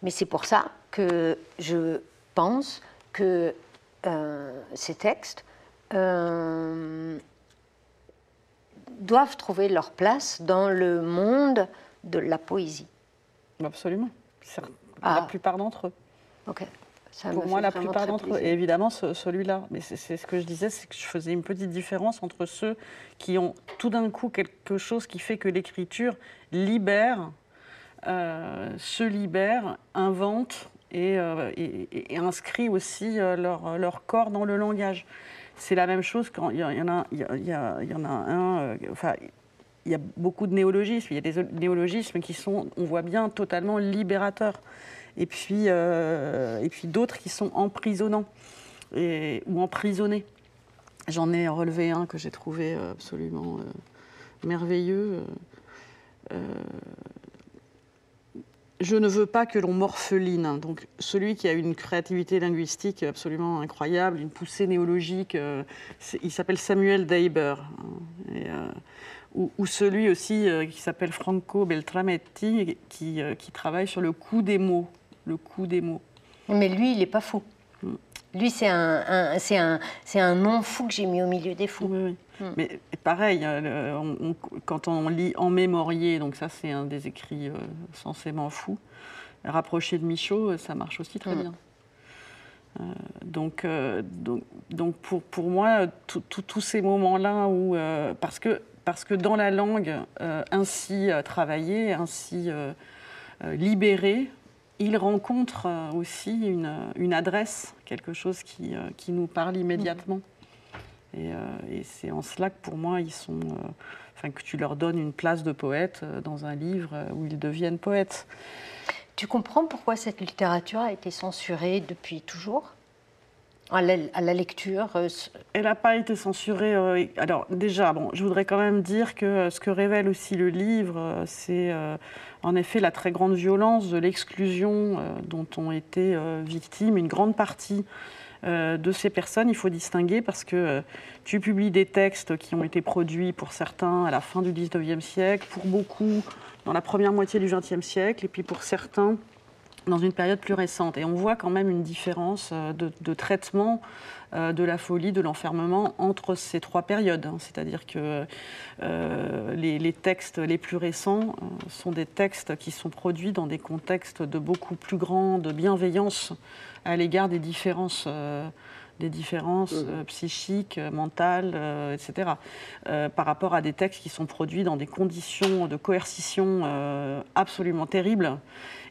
Mais c'est pour ça que je pense que euh, ces textes euh, doivent trouver leur place dans le monde de la poésie. Absolument. La ah. plupart d'entre eux. Ok. Pour moi, la plupart d'entre eux, et évidemment celui-là. Mais c'est ce que je disais, c'est que je faisais une petite différence entre ceux qui ont tout d'un coup quelque chose qui fait que l'écriture libère, euh, se libère, invente, euh, et, inscrit aussi euh, leur, leur, corps dans le langage. C'est la même chose quand il y, en a, un. Euh, enfin, il y a beaucoup de néologismes. Il y a des néologismes qui sont, on voit bien, totalement libérateurs. Et puis, et puis d'autres qui sont emprisonnants et, ou emprisonnés. J'en ai relevé un que j'ai trouvé absolument merveilleux. Je ne veux pas que l'on m'orpheline. Donc, celui qui a une créativité linguistique absolument incroyable, une poussée néologique, euh, il s'appelle Samuel Deiber. Hein, euh, ou, celui aussi euh, qui s'appelle Franco Beltrametti, qui, qui, travaille sur le coup des mots. Le coup des mots. Mais lui, il n'est pas fou. Mm. Lui, c'est un, c'est un, un nom fou que j'ai mis au milieu des fous. Oui, oui. Hmm. Mais pareil, hein, quand on lit En mémorier, donc ça c'est un des écrits euh, censément fous, rapproché de Michaud, euh, ça marche aussi très hmm. bien. Euh, donc, donc, donc, pour, pour moi, tous ces moments-là où. parce, que, parce que dans la langue ainsi travaillée, ainsi libérée, il rencontre aussi une, une, adresse, quelque chose qui, qui nous parle immédiatement. Euh, et, c'est en cela que pour moi, ils sont, euh, enfin, que tu leur donnes une place de poète euh, dans un livre où ils deviennent poètes. Tu comprends pourquoi cette littérature a été censurée depuis toujours? À la, à la, lecture Elle n'a pas été censurée. alors déjà, bon, je voudrais quand même dire que ce que révèle aussi le livre, c'est en effet la très grande violence de l'exclusion dont ont été victimes une grande partie euh, de ces personnes, il faut distinguer parce que euh, tu publies des textes qui ont été produits pour certains à la fin du 19e siècle, pour beaucoup dans la première moitié du 20e siècle, et puis pour certains dans une période plus récente. Et on voit quand même une différence euh, de, traitement de la folie, de l'enfermement entre ces trois périodes. Hein. C'est-à-dire que les, textes les plus récents sont des textes qui sont produits dans des contextes de beaucoup plus grande bienveillance à l'égard des différences, euh, des différences mmh. euh, psychiques, euh, mentales, etc. par rapport à des textes qui sont produits dans des conditions de coercition absolument terribles.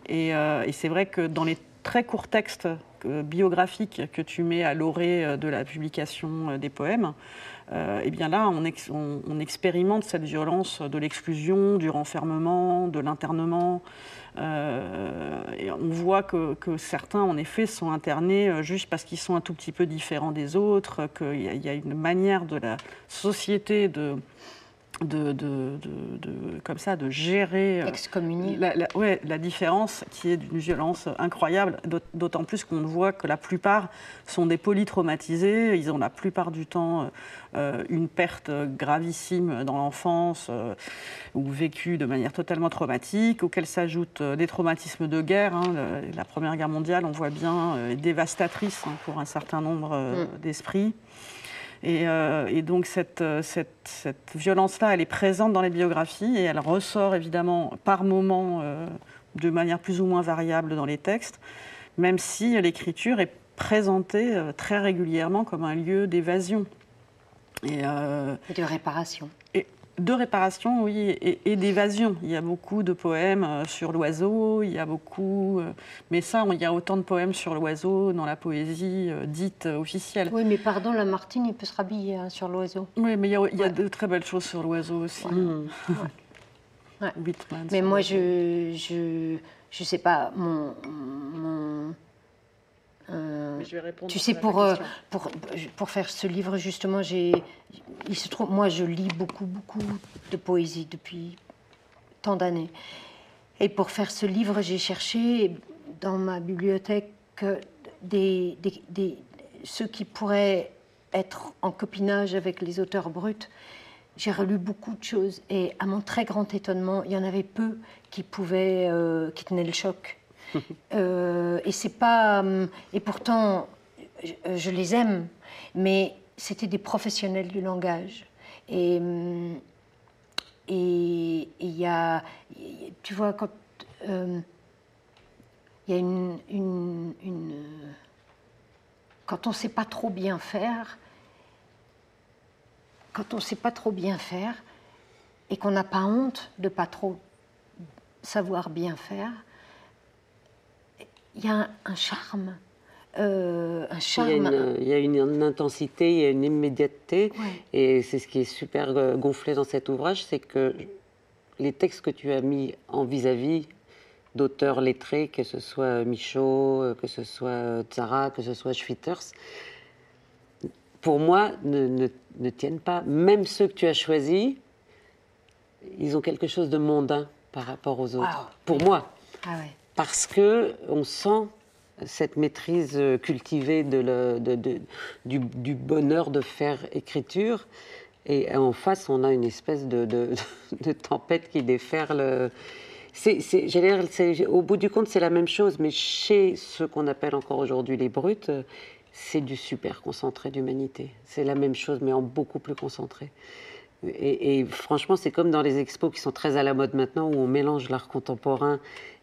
Et, c'est vrai que dans les très courts textes biographiques que tu mets à l'orée de la publication des poèmes, eh bien là, on, expérimente cette violence de l'exclusion, du renfermement, de l'internement, euh, on voit que, certains, en effet, sont internés euh, juste parce qu'ils sont un tout petit peu différents des autres, qu'il y, a une manière de la société de, de, comme ça, de gérer euh, la, la, ouais, la, différence qui est d'une violence incroyable, d'autant plus qu'on voit que la plupart sont des polytraumatisés, ils ont la plupart du temps euh, une perte gravissime dans l'enfance euh, ou vécue de manière totalement traumatique, auxquels s'ajoutent des traumatismes de guerre. Hein, la Première Guerre mondiale, on voit bien, est dévastatrice hein, pour un certain nombre mm. d'esprits. Euh, et, donc euh, cette, violence-là, elle est présente dans les biographies et elle ressort évidemment par moments euh, de manière plus ou moins variable dans les textes, même si l'écriture est présentée très régulièrement comme un lieu d'évasion. Et, et, de réparation de réparation, oui, et, d'évasion. Il y a beaucoup de poèmes euh, sur l'oiseau, il y a beaucoup. Euh, mais ça, il y a autant de poèmes sur l'oiseau dans la poésie euh, dite officielle. Oui, mais pardon, Lamartine, il peut se rhabiller hein, sur l'oiseau. Oui, mais il y a, de très belles choses sur l'oiseau aussi. [laughs] mais moi, je, je, je sais pas, mon, mon euh, tu sais, pour, euh, pour, pour, faire ce livre, justement, j'ai, il se trouve, moi, je lis beaucoup, beaucoup de poésie depuis tant d'années. Et pour faire ce livre, j'ai cherché dans ma bibliothèque des, des, des, ceux qui pourraient être en copinage avec les auteurs bruts. J'ai relu beaucoup de choses et à mon très grand étonnement, il y en avait peu qui pouvaient, euh, qui tenaient le choc. Euh, et c'est pas. Euh, et pourtant, je, les aime, mais c'était des professionnels du langage. Et euh, et il y a, tu vois, quand il y a une, quand on ne sait pas trop bien faire, quand on sait pas trop bien faire et qu'on n'a pas honte de pas trop savoir bien faire, il y a un, charme. Euh, un charme. Il y, a une, intensité, il y a une immédiateté. Et c'est ce qui est super euh, gonflé dans cet ouvrage, c'est que les textes que tu as mis en vis-à-vis d'auteurs lettrés, que ce soit Michaud, euh, que ce soit Zara, que ce soit Schwitters, pour moi, ne, ne, tiennent pas. Même ceux que tu as choisis, ils ont quelque chose de mondain par rapport aux autres. Pour moi. Ah ouais parce que on sent cette maîtrise cultivée de du, bonheur de faire écriture. Et en face, on a une espèce de, [laughs] tempête qui déferle. au bout du compte, c'est la même chose, mais chez ceux qu'on appelle encore aujourd'hui les brutes, c'est du super concentré d'humanité. C'est la même chose, mais en beaucoup plus concentré. Et franchement, c'est comme dans les expos qui sont très à la mode maintenant, où on mélange l'art contemporain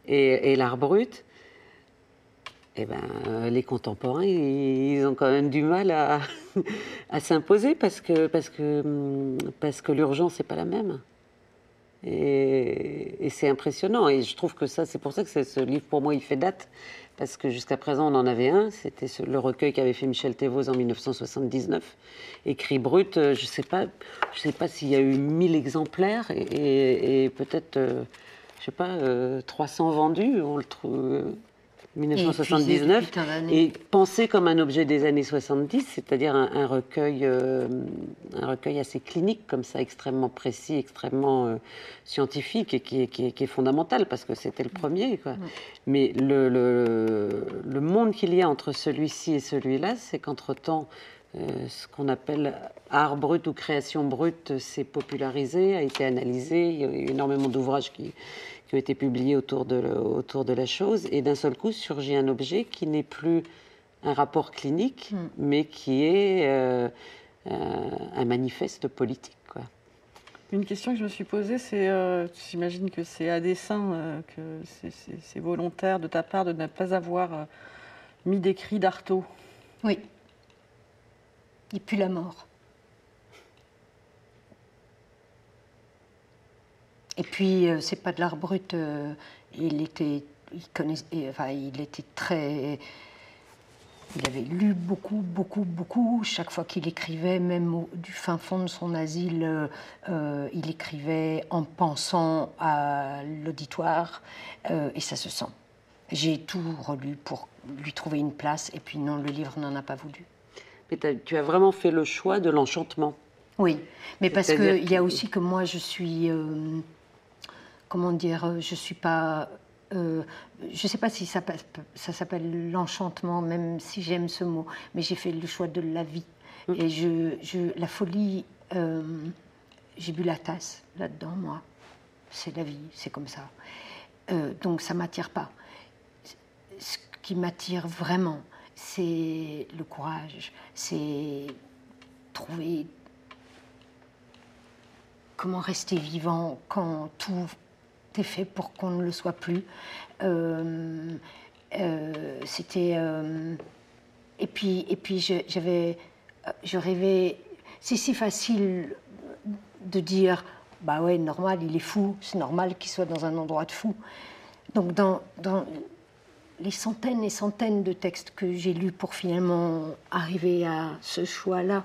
et, l'art brut, eh ben, les contemporains, ils, ont quand même du mal à, [laughs] s'imposer parce que, parce que, parce que l'urgence n'est pas la même. Et, c'est impressionnant. Et je trouve que ça, c'est pour ça que ce livre, pour moi, il fait date. Parce que jusqu'à présent, on en avait un. C'était le recueil qu'avait fait Michel Thévaux en 1979. Écrit brut, euh, je ne sais pas, s'il y a eu 1000 exemplaires et, peut-être. Euh, je sais pas, 300 euh, vendus, on le trouve. 1979 et, et, pensé comme un objet des années 70, c'est-à-dire un, recueil, euh, un recueil assez clinique comme ça, extrêmement précis, extrêmement euh, scientifique et qui est, qui, est, fondamental parce que c'était le premier. Quoi. Mais le, le, le, monde qu'il y a entre celui-ci et celui-là, c'est qu'entre-temps, ce qu'on appelle art brut ou création brute s'est popularisé, a été analysé. Il y a eu énormément d'ouvrages qui, qui ont été publiés autour de, autour de la chose. Et d'un seul coup, surgit un objet qui n'est plus un rapport clinique, hmm. mais qui est euh, euh, un manifeste politique. Quoi. Une question que je me suis posée, c'est, euh, j'imagine que c'est à dessein, que c'est volontaire de ta part de ne pas avoir mis d'écrit d'Artaud? Oui. Il pue la mort. Et puis, euh, c'est pas de l'art brut. Euh, il était, il connaissait, enfin, il était très. Il avait lu beaucoup, beaucoup, beaucoup. Chaque fois qu'il écrivait, même du fin fond de son asile, euh, il écrivait en pensant à l'auditoire, et ça se sent. J'ai tout relu pour lui trouver une place, et puis non, le livre n'en a pas voulu. Mais tu as vraiment fait le choix de l'enchantement. Oui, mais parce qu'il y a aussi que moi, je suis. Euh, comment dire Je suis pas. Euh, je ne sais pas si ça, ça s'appelle l'enchantement, même si j'aime ce mot, mais j'ai fait le choix de la vie. Mm. Et je, la folie, euh, j'ai bu la tasse là-dedans, moi. C'est la vie, c'est comme ça. donc ça m'attire pas. Ce qui m'attire vraiment, c'est le courage, c'est trouver comment rester vivant quand tout est fait pour qu'on ne le soit plus. Euh, euh, c'était euh, et puis et puis j'avais je rêvais. C'est si facile de dire bah ouais normal il est fou c'est normal qu'il soit dans un endroit de fou. Donc dans, dans les centaines et centaines de textes que j'ai lus pour finalement arriver à ce choix-là,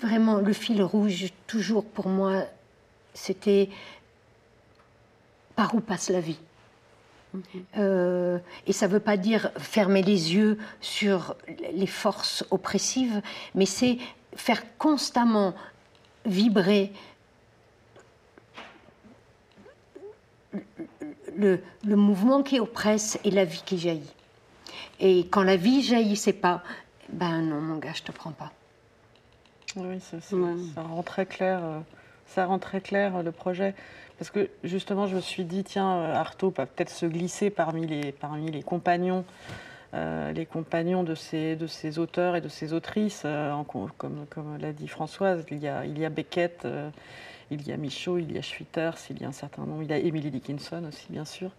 vraiment le fil rouge, toujours pour moi, c'était par où passe la vie. Mhm. Euh, et ça ne veut pas dire fermer les yeux sur les forces oppressives, mais c'est faire constamment vibrer le, le, mouvement qui oppresse et la vie qui jaillit. Et quand la vie jaillissait pas, ben non, mon gars, je te prends pas. Oui, ça, rend très clair. Euh, ça rend très clair euh, le projet. Parce que justement, je me suis dit, tiens, euh, Artaud peut peut-être se glisser parmi les, parmi les compagnons, les compagnons de ces, de ces auteurs et de ces autrices. comme comme l'a dit Françoise, il y a, il y a Beckett, il y a Michaud, il y a Schwitters, il y a un certain nombre, il y a Emily Dickinson aussi, bien sûr.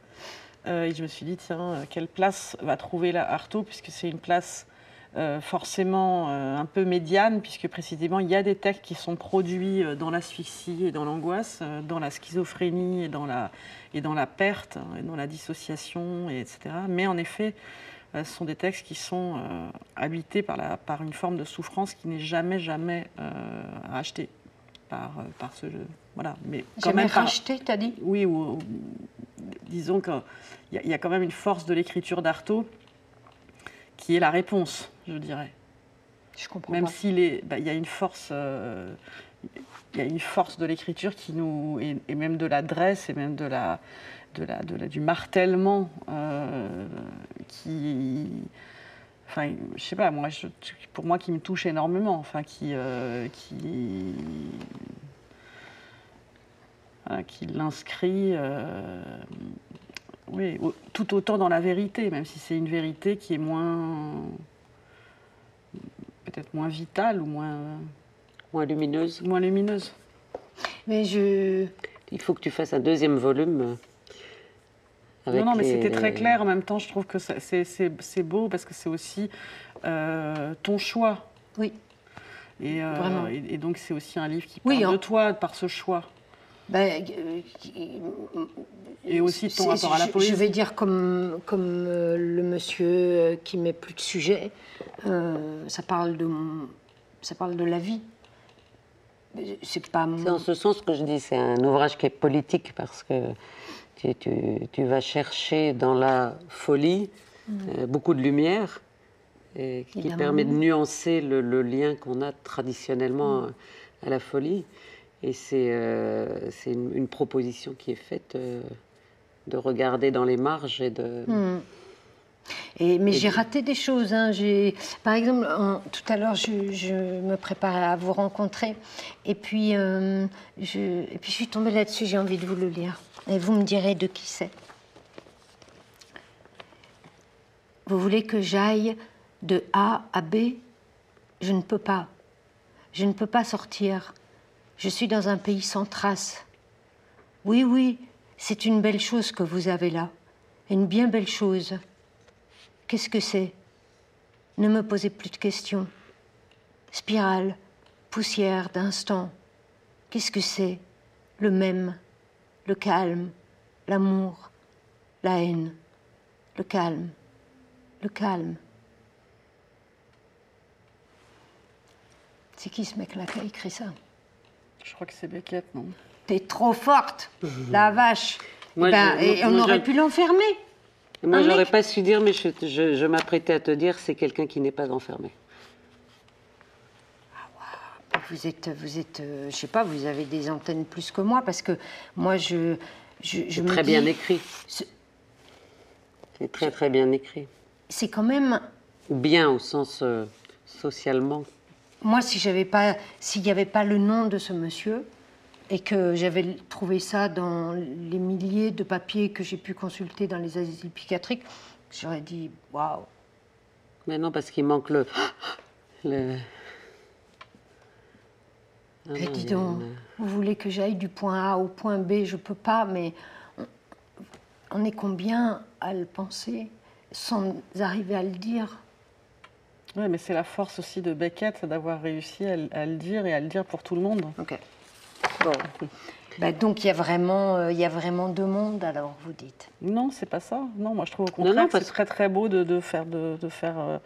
et je me suis dit, tiens, quelle place va trouver là Artaud, puisque c'est une place euh, forcément euh, un peu médiane, puisque précisément il y a des textes qui sont produits euh, dans l'asphyxie et dans l'angoisse, dans la schizophrénie et dans la, et dans la perte, hein, et dans la dissociation, et etc. Mais en effet, ce sont des textes qui sont habités la, par une forme de souffrance qui n'est jamais, jamais rachetée par, par ce jeu. Voilà. Mais quand jamais même racheté, t'as dit? Oui, ou, disons qu'il y, y, a quand même une force de l'écriture d'Artaud qui est la réponse, je dirais. Je comprends Même s'il bah, y a une force, euh, il y a une force de l'écriture qui nous, et, même de l'adresse et même de la, de la, de la du martèlement euh, qui, enfin, je sais pas, moi, pour moi, qui me touche énormément, enfin, qui, euh, qui, qui l'inscrit oui, tout autant dans la vérité, même si c'est une vérité qui est moins. peut-être moins vitale ou moins. moins lumineuse. Moins lumineuse. Mais je. Il faut que tu fasses un deuxième volume. Non, non, mais c'était très clair. En même temps, je trouve que c'est beau parce que c'est aussi euh, ton choix. Oui. Et, euh, et, donc, c'est aussi un livre qui parle de toi par ce choix. Ben, euh, et aussi ton rapport à la poésie. Je vais dire comme, comme euh, le monsieur euh, qui met plus de sujet, ça, parle de, ça parle de la vie. C'est pas. C'est en ce sens que je dis, c'est un ouvrage qui est politique parce que tu, tu, vas chercher dans la folie mm. beaucoup de lumière et qui permet de nuancer le, le lien qu'on a traditionnellement mm. à la folie. Et c'est euh, une, proposition qui est faite euh, de regarder dans les marges et de. Et, mais j'ai raté des choses. Hein. Par exemple, tout à l'heure, je, me préparais à vous rencontrer. Et puis, euh, je, et puis je suis tombée là-dessus, j'ai envie de vous le lire. Et vous me direz de qui c'est. Vous voulez que j'aille de A à B? Je ne peux pas. Je ne peux pas sortir. Je suis dans un pays sans traces. Oui, oui, c'est une belle chose que vous avez là. Une bien belle chose. Qu'est-ce que c'est? Ne me posez plus de questions. Spirale, poussière d'instant. Qu'est-ce que c'est? Le même, le calme, l'amour, la haine, le calme, le calme. C'est qui ce mec-là qui a écrit ça? Je crois que c'est Beckett, non? T'es trop forte, la vache. Eh ben, et on aurait pu l'enfermer. Moi, j'aurais pas su dire, mais je, m'apprêtais à te dire, c'est quelqu'un qui n'est pas enfermé. Vous êtes, vous êtes, euh, je sais pas, vous avez des antennes plus que moi parce que moi je, je, je me Très dis, bien écrit. c'est- très très bien écrit. C'est quand même, Ou bien au sens euh, socialement. moi si j'avais pas, s'il n'y avait pas le nom de ce monsieur et que j'avais trouvé ça dans les milliers de papiers que j'ai pu consulter dans les asiles psychiatriques, j'aurais dit waouh. Mais non, parce qu'il manque le. [gasps] le... Ah Mais non, dis a donc, une- vous voulez que j'aille du point A au point B, je peux pas, mais on, on est combien à le penser sans arriver à le dire? Oui, mais c'est la force aussi de Beckett, d'avoir réussi à, le- à le dire et à le dire pour tout le monde. Ok. Bon. [laughs] Bah, donc il y a vraiment, euh, il y a vraiment deux mondes alors vous dites. Non, c'est pas ça. Non, moi je trouve au contraire non, que c'est très très beau de, de faire, de, de faire, euh,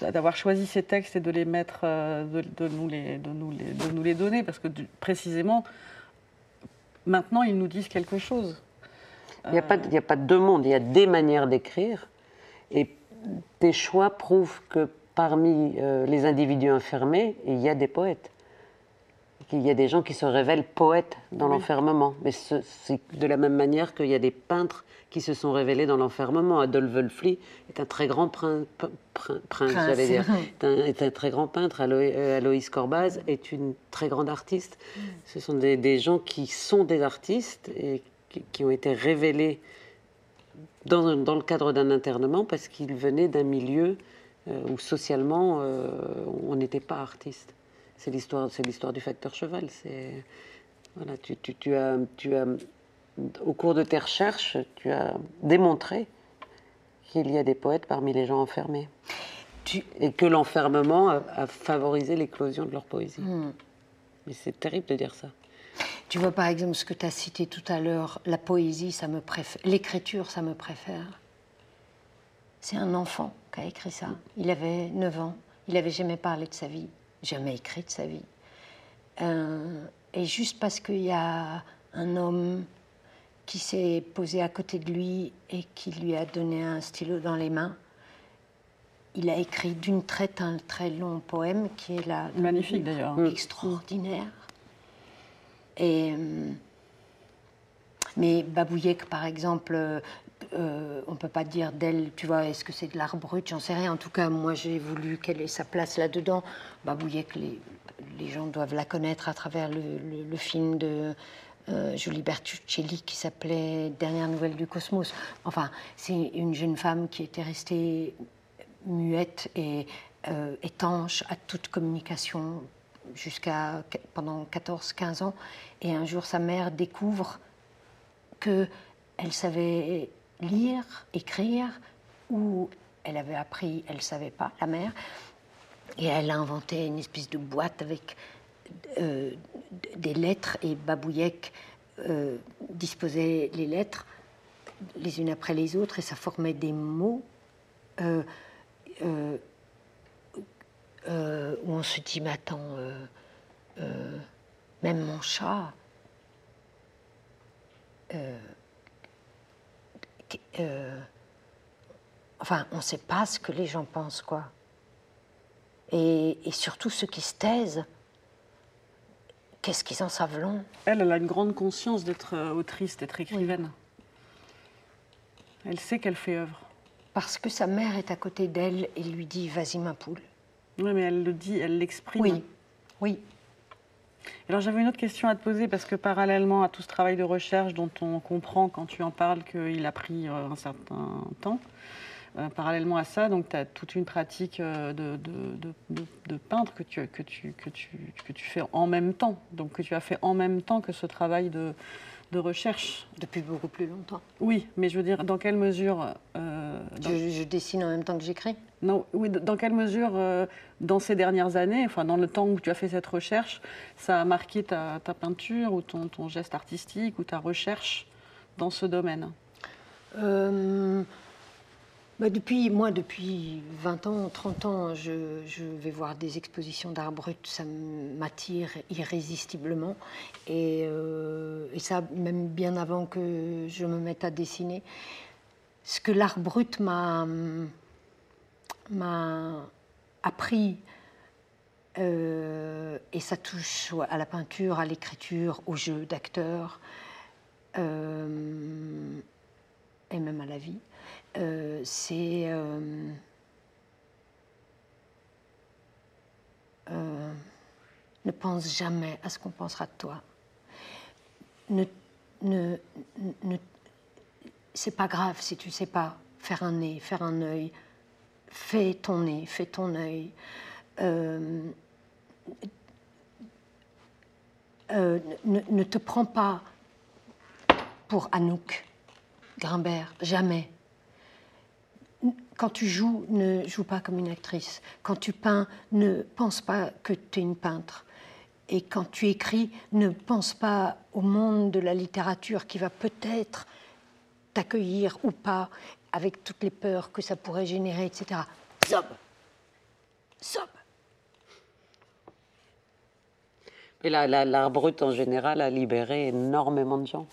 d'avoir choisi ces textes et de les mettre, euh, de, de nous les, de nous les, de nous les donner, parce que précisément, maintenant ils nous disent quelque chose. Il n'y a, de- a pas deux mondes, il y a des manières d'écrire. Et tes choix prouvent que parmi euh, les individus enfermés, il y a des poètes. Qu'il y a des gens qui se révèlent poètes dans Oui. l'enfermement. Mais ce- c'est de la même manière qu'il y a des peintres qui se sont révélés dans l'enfermement. Adolphe Wölfli est un très grand prin- prin- prin- prince, Prince. j'allais dire. Est un, est un très grand peintre. Alo- euh, Aloïs Corbaz est une très grande artiste. Ce sont des, des gens qui sont des artistes et qui, qui ont été révélés dans, dans le cadre d'un internement parce qu'ils venaient d'un milieu euh, où socialement euh, on n'était pas artiste. C'est l'histoire, c'est l'histoire du facteur cheval. C'est voilà, tu, tu- tu as, tu as, au cours de tes recherches, tu as démontré qu'il y a des poètes parmi les gens enfermés Tu- et que l'enfermement a, a favorisé l'éclosion de leur poésie. Hmm. Mais c'est terrible de dire ça. Tu vois par exemple ce que tu as cité tout à l'heure, la poésie, ça me préfère, l'écriture, ça me préfère. C'est un enfant qui a écrit ça. Il avait 9 ans, il n'avait jamais parlé de sa vie, jamais écrit de sa vie. Euh, et juste parce qu'il y a un homme qui s'est posé à côté de lui et qui lui a donné un stylo dans les mains, il a écrit d'une traite un très long poème qui est la Magnifique d'ailleurs. extraordinaire. Et, euh, mais Babouyek, par exemple, euh, on ne peut pas dire d'elle, tu vois, est-ce que c'est de l'art brut J'en sais rien. En tout cas, moi, j'ai voulu qu'elle ait sa place là-dedans. Babouyek, les, les gens doivent la connaître à travers le film de euh, Julie Bertuccelli qui s'appelait Dernière nouvelle du cosmos. Enfin, c'est une jeune femme qui était restée muette et euh, étanche à toute communication jusqu'à pendant 14-15 ans. Et un jour, sa mère découvre que elle savait lire, écrire, ou elle avait appris, elle savait pas, la mère. Et elle a inventé une espèce de boîte avec euh, des lettres et Babouyek euh, disposait les lettres les unes après les autres et ça formait des mots euh, euh, où on se dit mais attends même mon chat euh, enfin on ne sait pas ce que les gens pensent quoi et, et surtout ceux qui se taisent qu'est-ce qu'ils en savent long? Elle, elle a une grande conscience d'être euh, autrice, d'être écrivaine. Elle sait qu'elle fait œuvre. parce que sa mère est à côté d'elle et lui dit vas-y ma poule Oui, mais elle le dit, elle l'exprime. oui oui Alors j'avais une autre question à te poser parce que parallèlement à tout ce travail de recherche dont on comprend quand tu en parles qu'il a pris euh, un certain temps, euh, parallèlement à ça, donc tu as toute une pratique euh, de, peintre que, tu, que tu fais en même temps, donc que tu as fait en même temps que ce travail de, de recherche. depuis beaucoup plus longtemps. Oui, mais je veux dire, dans quelle mesure... euh, dans- je, je dessine en même temps que j'écris. Non, oui, dans quelle mesure, euh, dans ces dernières années, enfin dans le temps où tu as fait cette recherche, ça a marqué ta, ta peinture ou ton, ton geste artistique ou ta recherche dans ce domaine? Euh, bah, depuis, moi, depuis 20 ans, 30 ans, je, vais voir des expositions d'art brut, ça m'attire irrésistiblement. Et, euh, et ça, même bien avant que je me mette à dessiner. Ce que l'art brut m'a m'a appris Euh, et ça touche à la peinture, à l'écriture, au jeu d'acteur, euh, et même à la vie. Euh, c'est ne pense jamais à ce qu'on pensera de toi. Ne, ne, ne c'est pas grave si tu sais pas faire un nez, faire un œil. Fais ton nez, fais ton œil. Euh, euh, ne, te prends pas pour Anouk Grimbert, jamais. Quand tu joues, ne joue pas comme une actrice. Quand tu peins, ne pense pas que tu es une peintre. Et quand tu écris, ne pense pas au monde de la littérature qui va peut-être t'accueillir ou pas, avec toutes les peurs que ça pourrait générer, etc. Zob Zob Et l'art brut en général a libéré énormément de gens.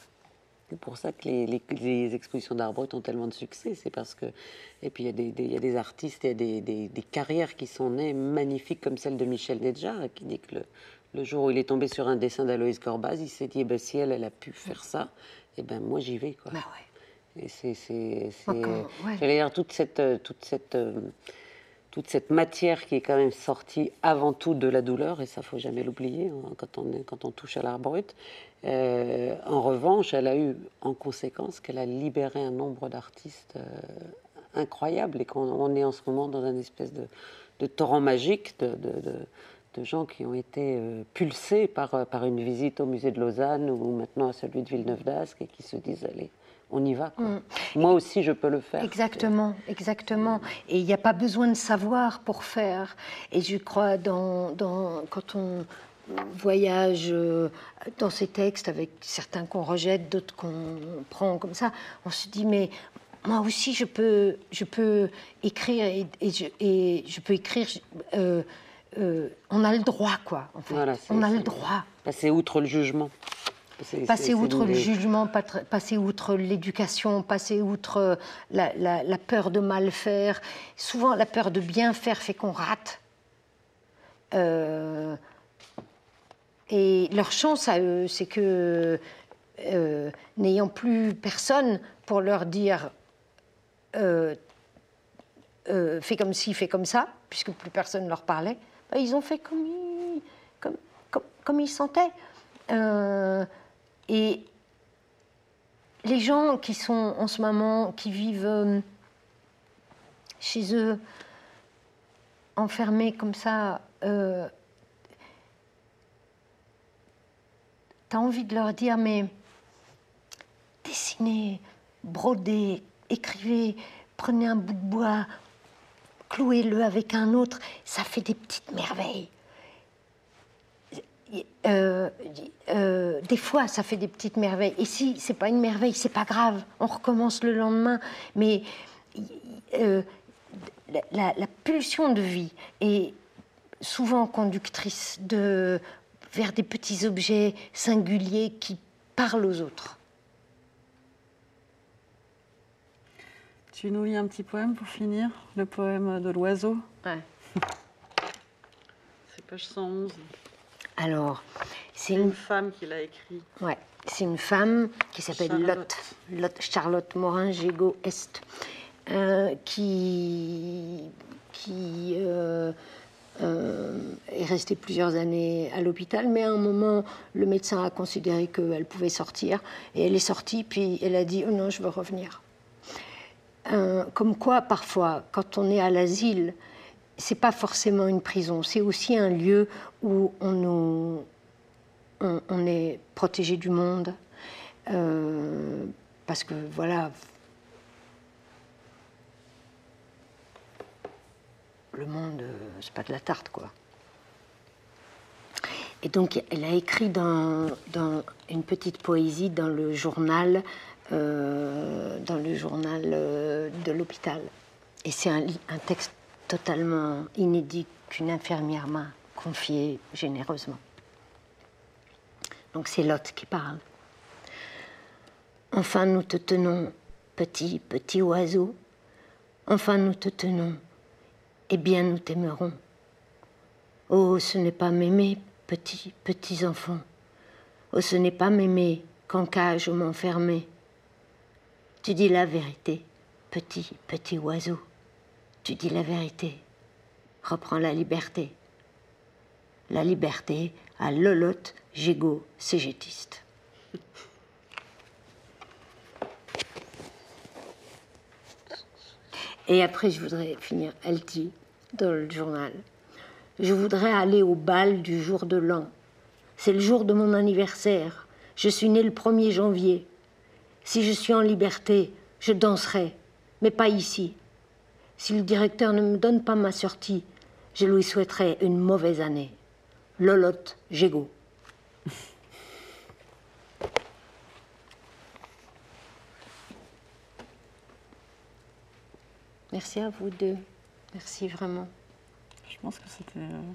C'est pour ça que les, expositions d'art brut ont tellement de succès. C'est parce que. Et puis il y, a des artistes, il y a des, carrières qui sont nées magnifiques, comme celle de Michel Nedjar, qui dit que le, jour où il est tombé sur un dessin d'Aloïs Corbaz, il s'est dit eh ben, si elle, elle a pu faire ça, et eh ben moi j'y vais. Quoi. Bah ouais. Et c'est. J'allais dire, toute cette. Toute cette euh, toute cette matière qui est quand même sortie avant tout de la douleur, et ça faut jamais l'oublier hein, quand, on quand on touche à l'art brut. Euh, en revanche, elle a eu en conséquence qu'elle a libéré un nombre d'artistes euh, incroyables et qu'on est en ce moment dans une espèce de, torrent magique de, de, gens qui ont été euh, pulsés par, par une visite au musée de Lausanne ou maintenant à celui de Villeneuve d'Ascq et qui se disent allez, on y va. Mm. Moi aussi, je peux le faire. Exactement, exactement. Et il n'y a pas besoin de savoir pour faire. Et je crois, dans, dans quand on voyage euh, dans ces textes, avec certains qu'on rejette, d'autres qu'on prend comme ça, on se dit, mais moi aussi, je peux, je peux écrire et, je, et je, peux écrire. Euh, euh, on a le droit, quoi. En fait. on a le droit. Passer outre le jugement. Passer outre le jugement, passer outre l'éducation, passer outre la, peur de mal faire. Souvent, la peur de bien faire fait qu'on rate. Euh, et leur chance à eux, c'est que, euh, n'ayant plus personne pour leur dire euh, fais comme ci, fais comme ça, puisque plus personne ne leur parlait, bah, ils ont fait comme ils, sentaient. Et les gens qui sont en ce moment, qui vivent euh, chez eux, enfermés comme ça, euh, tu as envie de leur dire, mais dessinez, brodez, écrivez, prenez un bout de bois, clouez-le avec un autre, ça fait des petites merveilles. Euh, euh, des fois, ça fait des petites merveilles. Et si c'est pas une merveille, c'est pas grave. On recommence le lendemain. Mais euh, la, pulsion de vie est souvent conductrice de, vers des petits objets singuliers qui parlent aux autres. Tu nous lis un petit poème pour finir, le poème de l'oiseau Ouais. [laughs] C'est page 111. Alors, c'est une... femme qui l'a écrit. Ouais, c'est une femme qui s'appelle Lotte. Lotte, Charlotte Morin Gégo Est, euh, qui, qui euh, euh, est restée plusieurs années à l'hôpital, mais à un moment, le médecin a considéré qu'elle pouvait sortir, et elle est sortie, puis elle a dit oh non, je veux revenir. comme quoi, parfois, quand on est à l'asile, c'est pas forcément une prison, c'est aussi un lieu où on, nous, on, est protégé du monde. Euh, parce que voilà, le monde, euh, c'est pas de la tarte, quoi. Et donc, elle a écrit dans, une petite poésie dans le journal, euh, dans le journal de l'hôpital. Et c'est un, un texte totalement inédit qu'une infirmière m'a confié généreusement. Donc c'est Lot qui parle. Enfin nous te tenons, petit, petit oiseau. Enfin nous te tenons, et bien nous t'aimerons. Oh, ce n'est pas m'aimer, petits, petits enfants. Oh, ce n'est pas m'aimer qu'en cage m'enfermer. Tu dis la vérité, petit, petit oiseau. Tu dis la vérité. Reprends la liberté. La liberté à Lolotte, Gégo, cégétiste. [laughs] Et après, je voudrais finir, elle dit dans le journal, je voudrais aller au bal du jour de l'an. C'est le jour de mon anniversaire. Je suis née le 1er janvier. Si je suis en liberté, je danserai, mais pas ici. Si le directeur ne me donne pas ma sortie, je lui souhaiterais une mauvaise année. Lolotte Gégo. Merci à vous deux. Merci vraiment. Je pense que c'était. euh,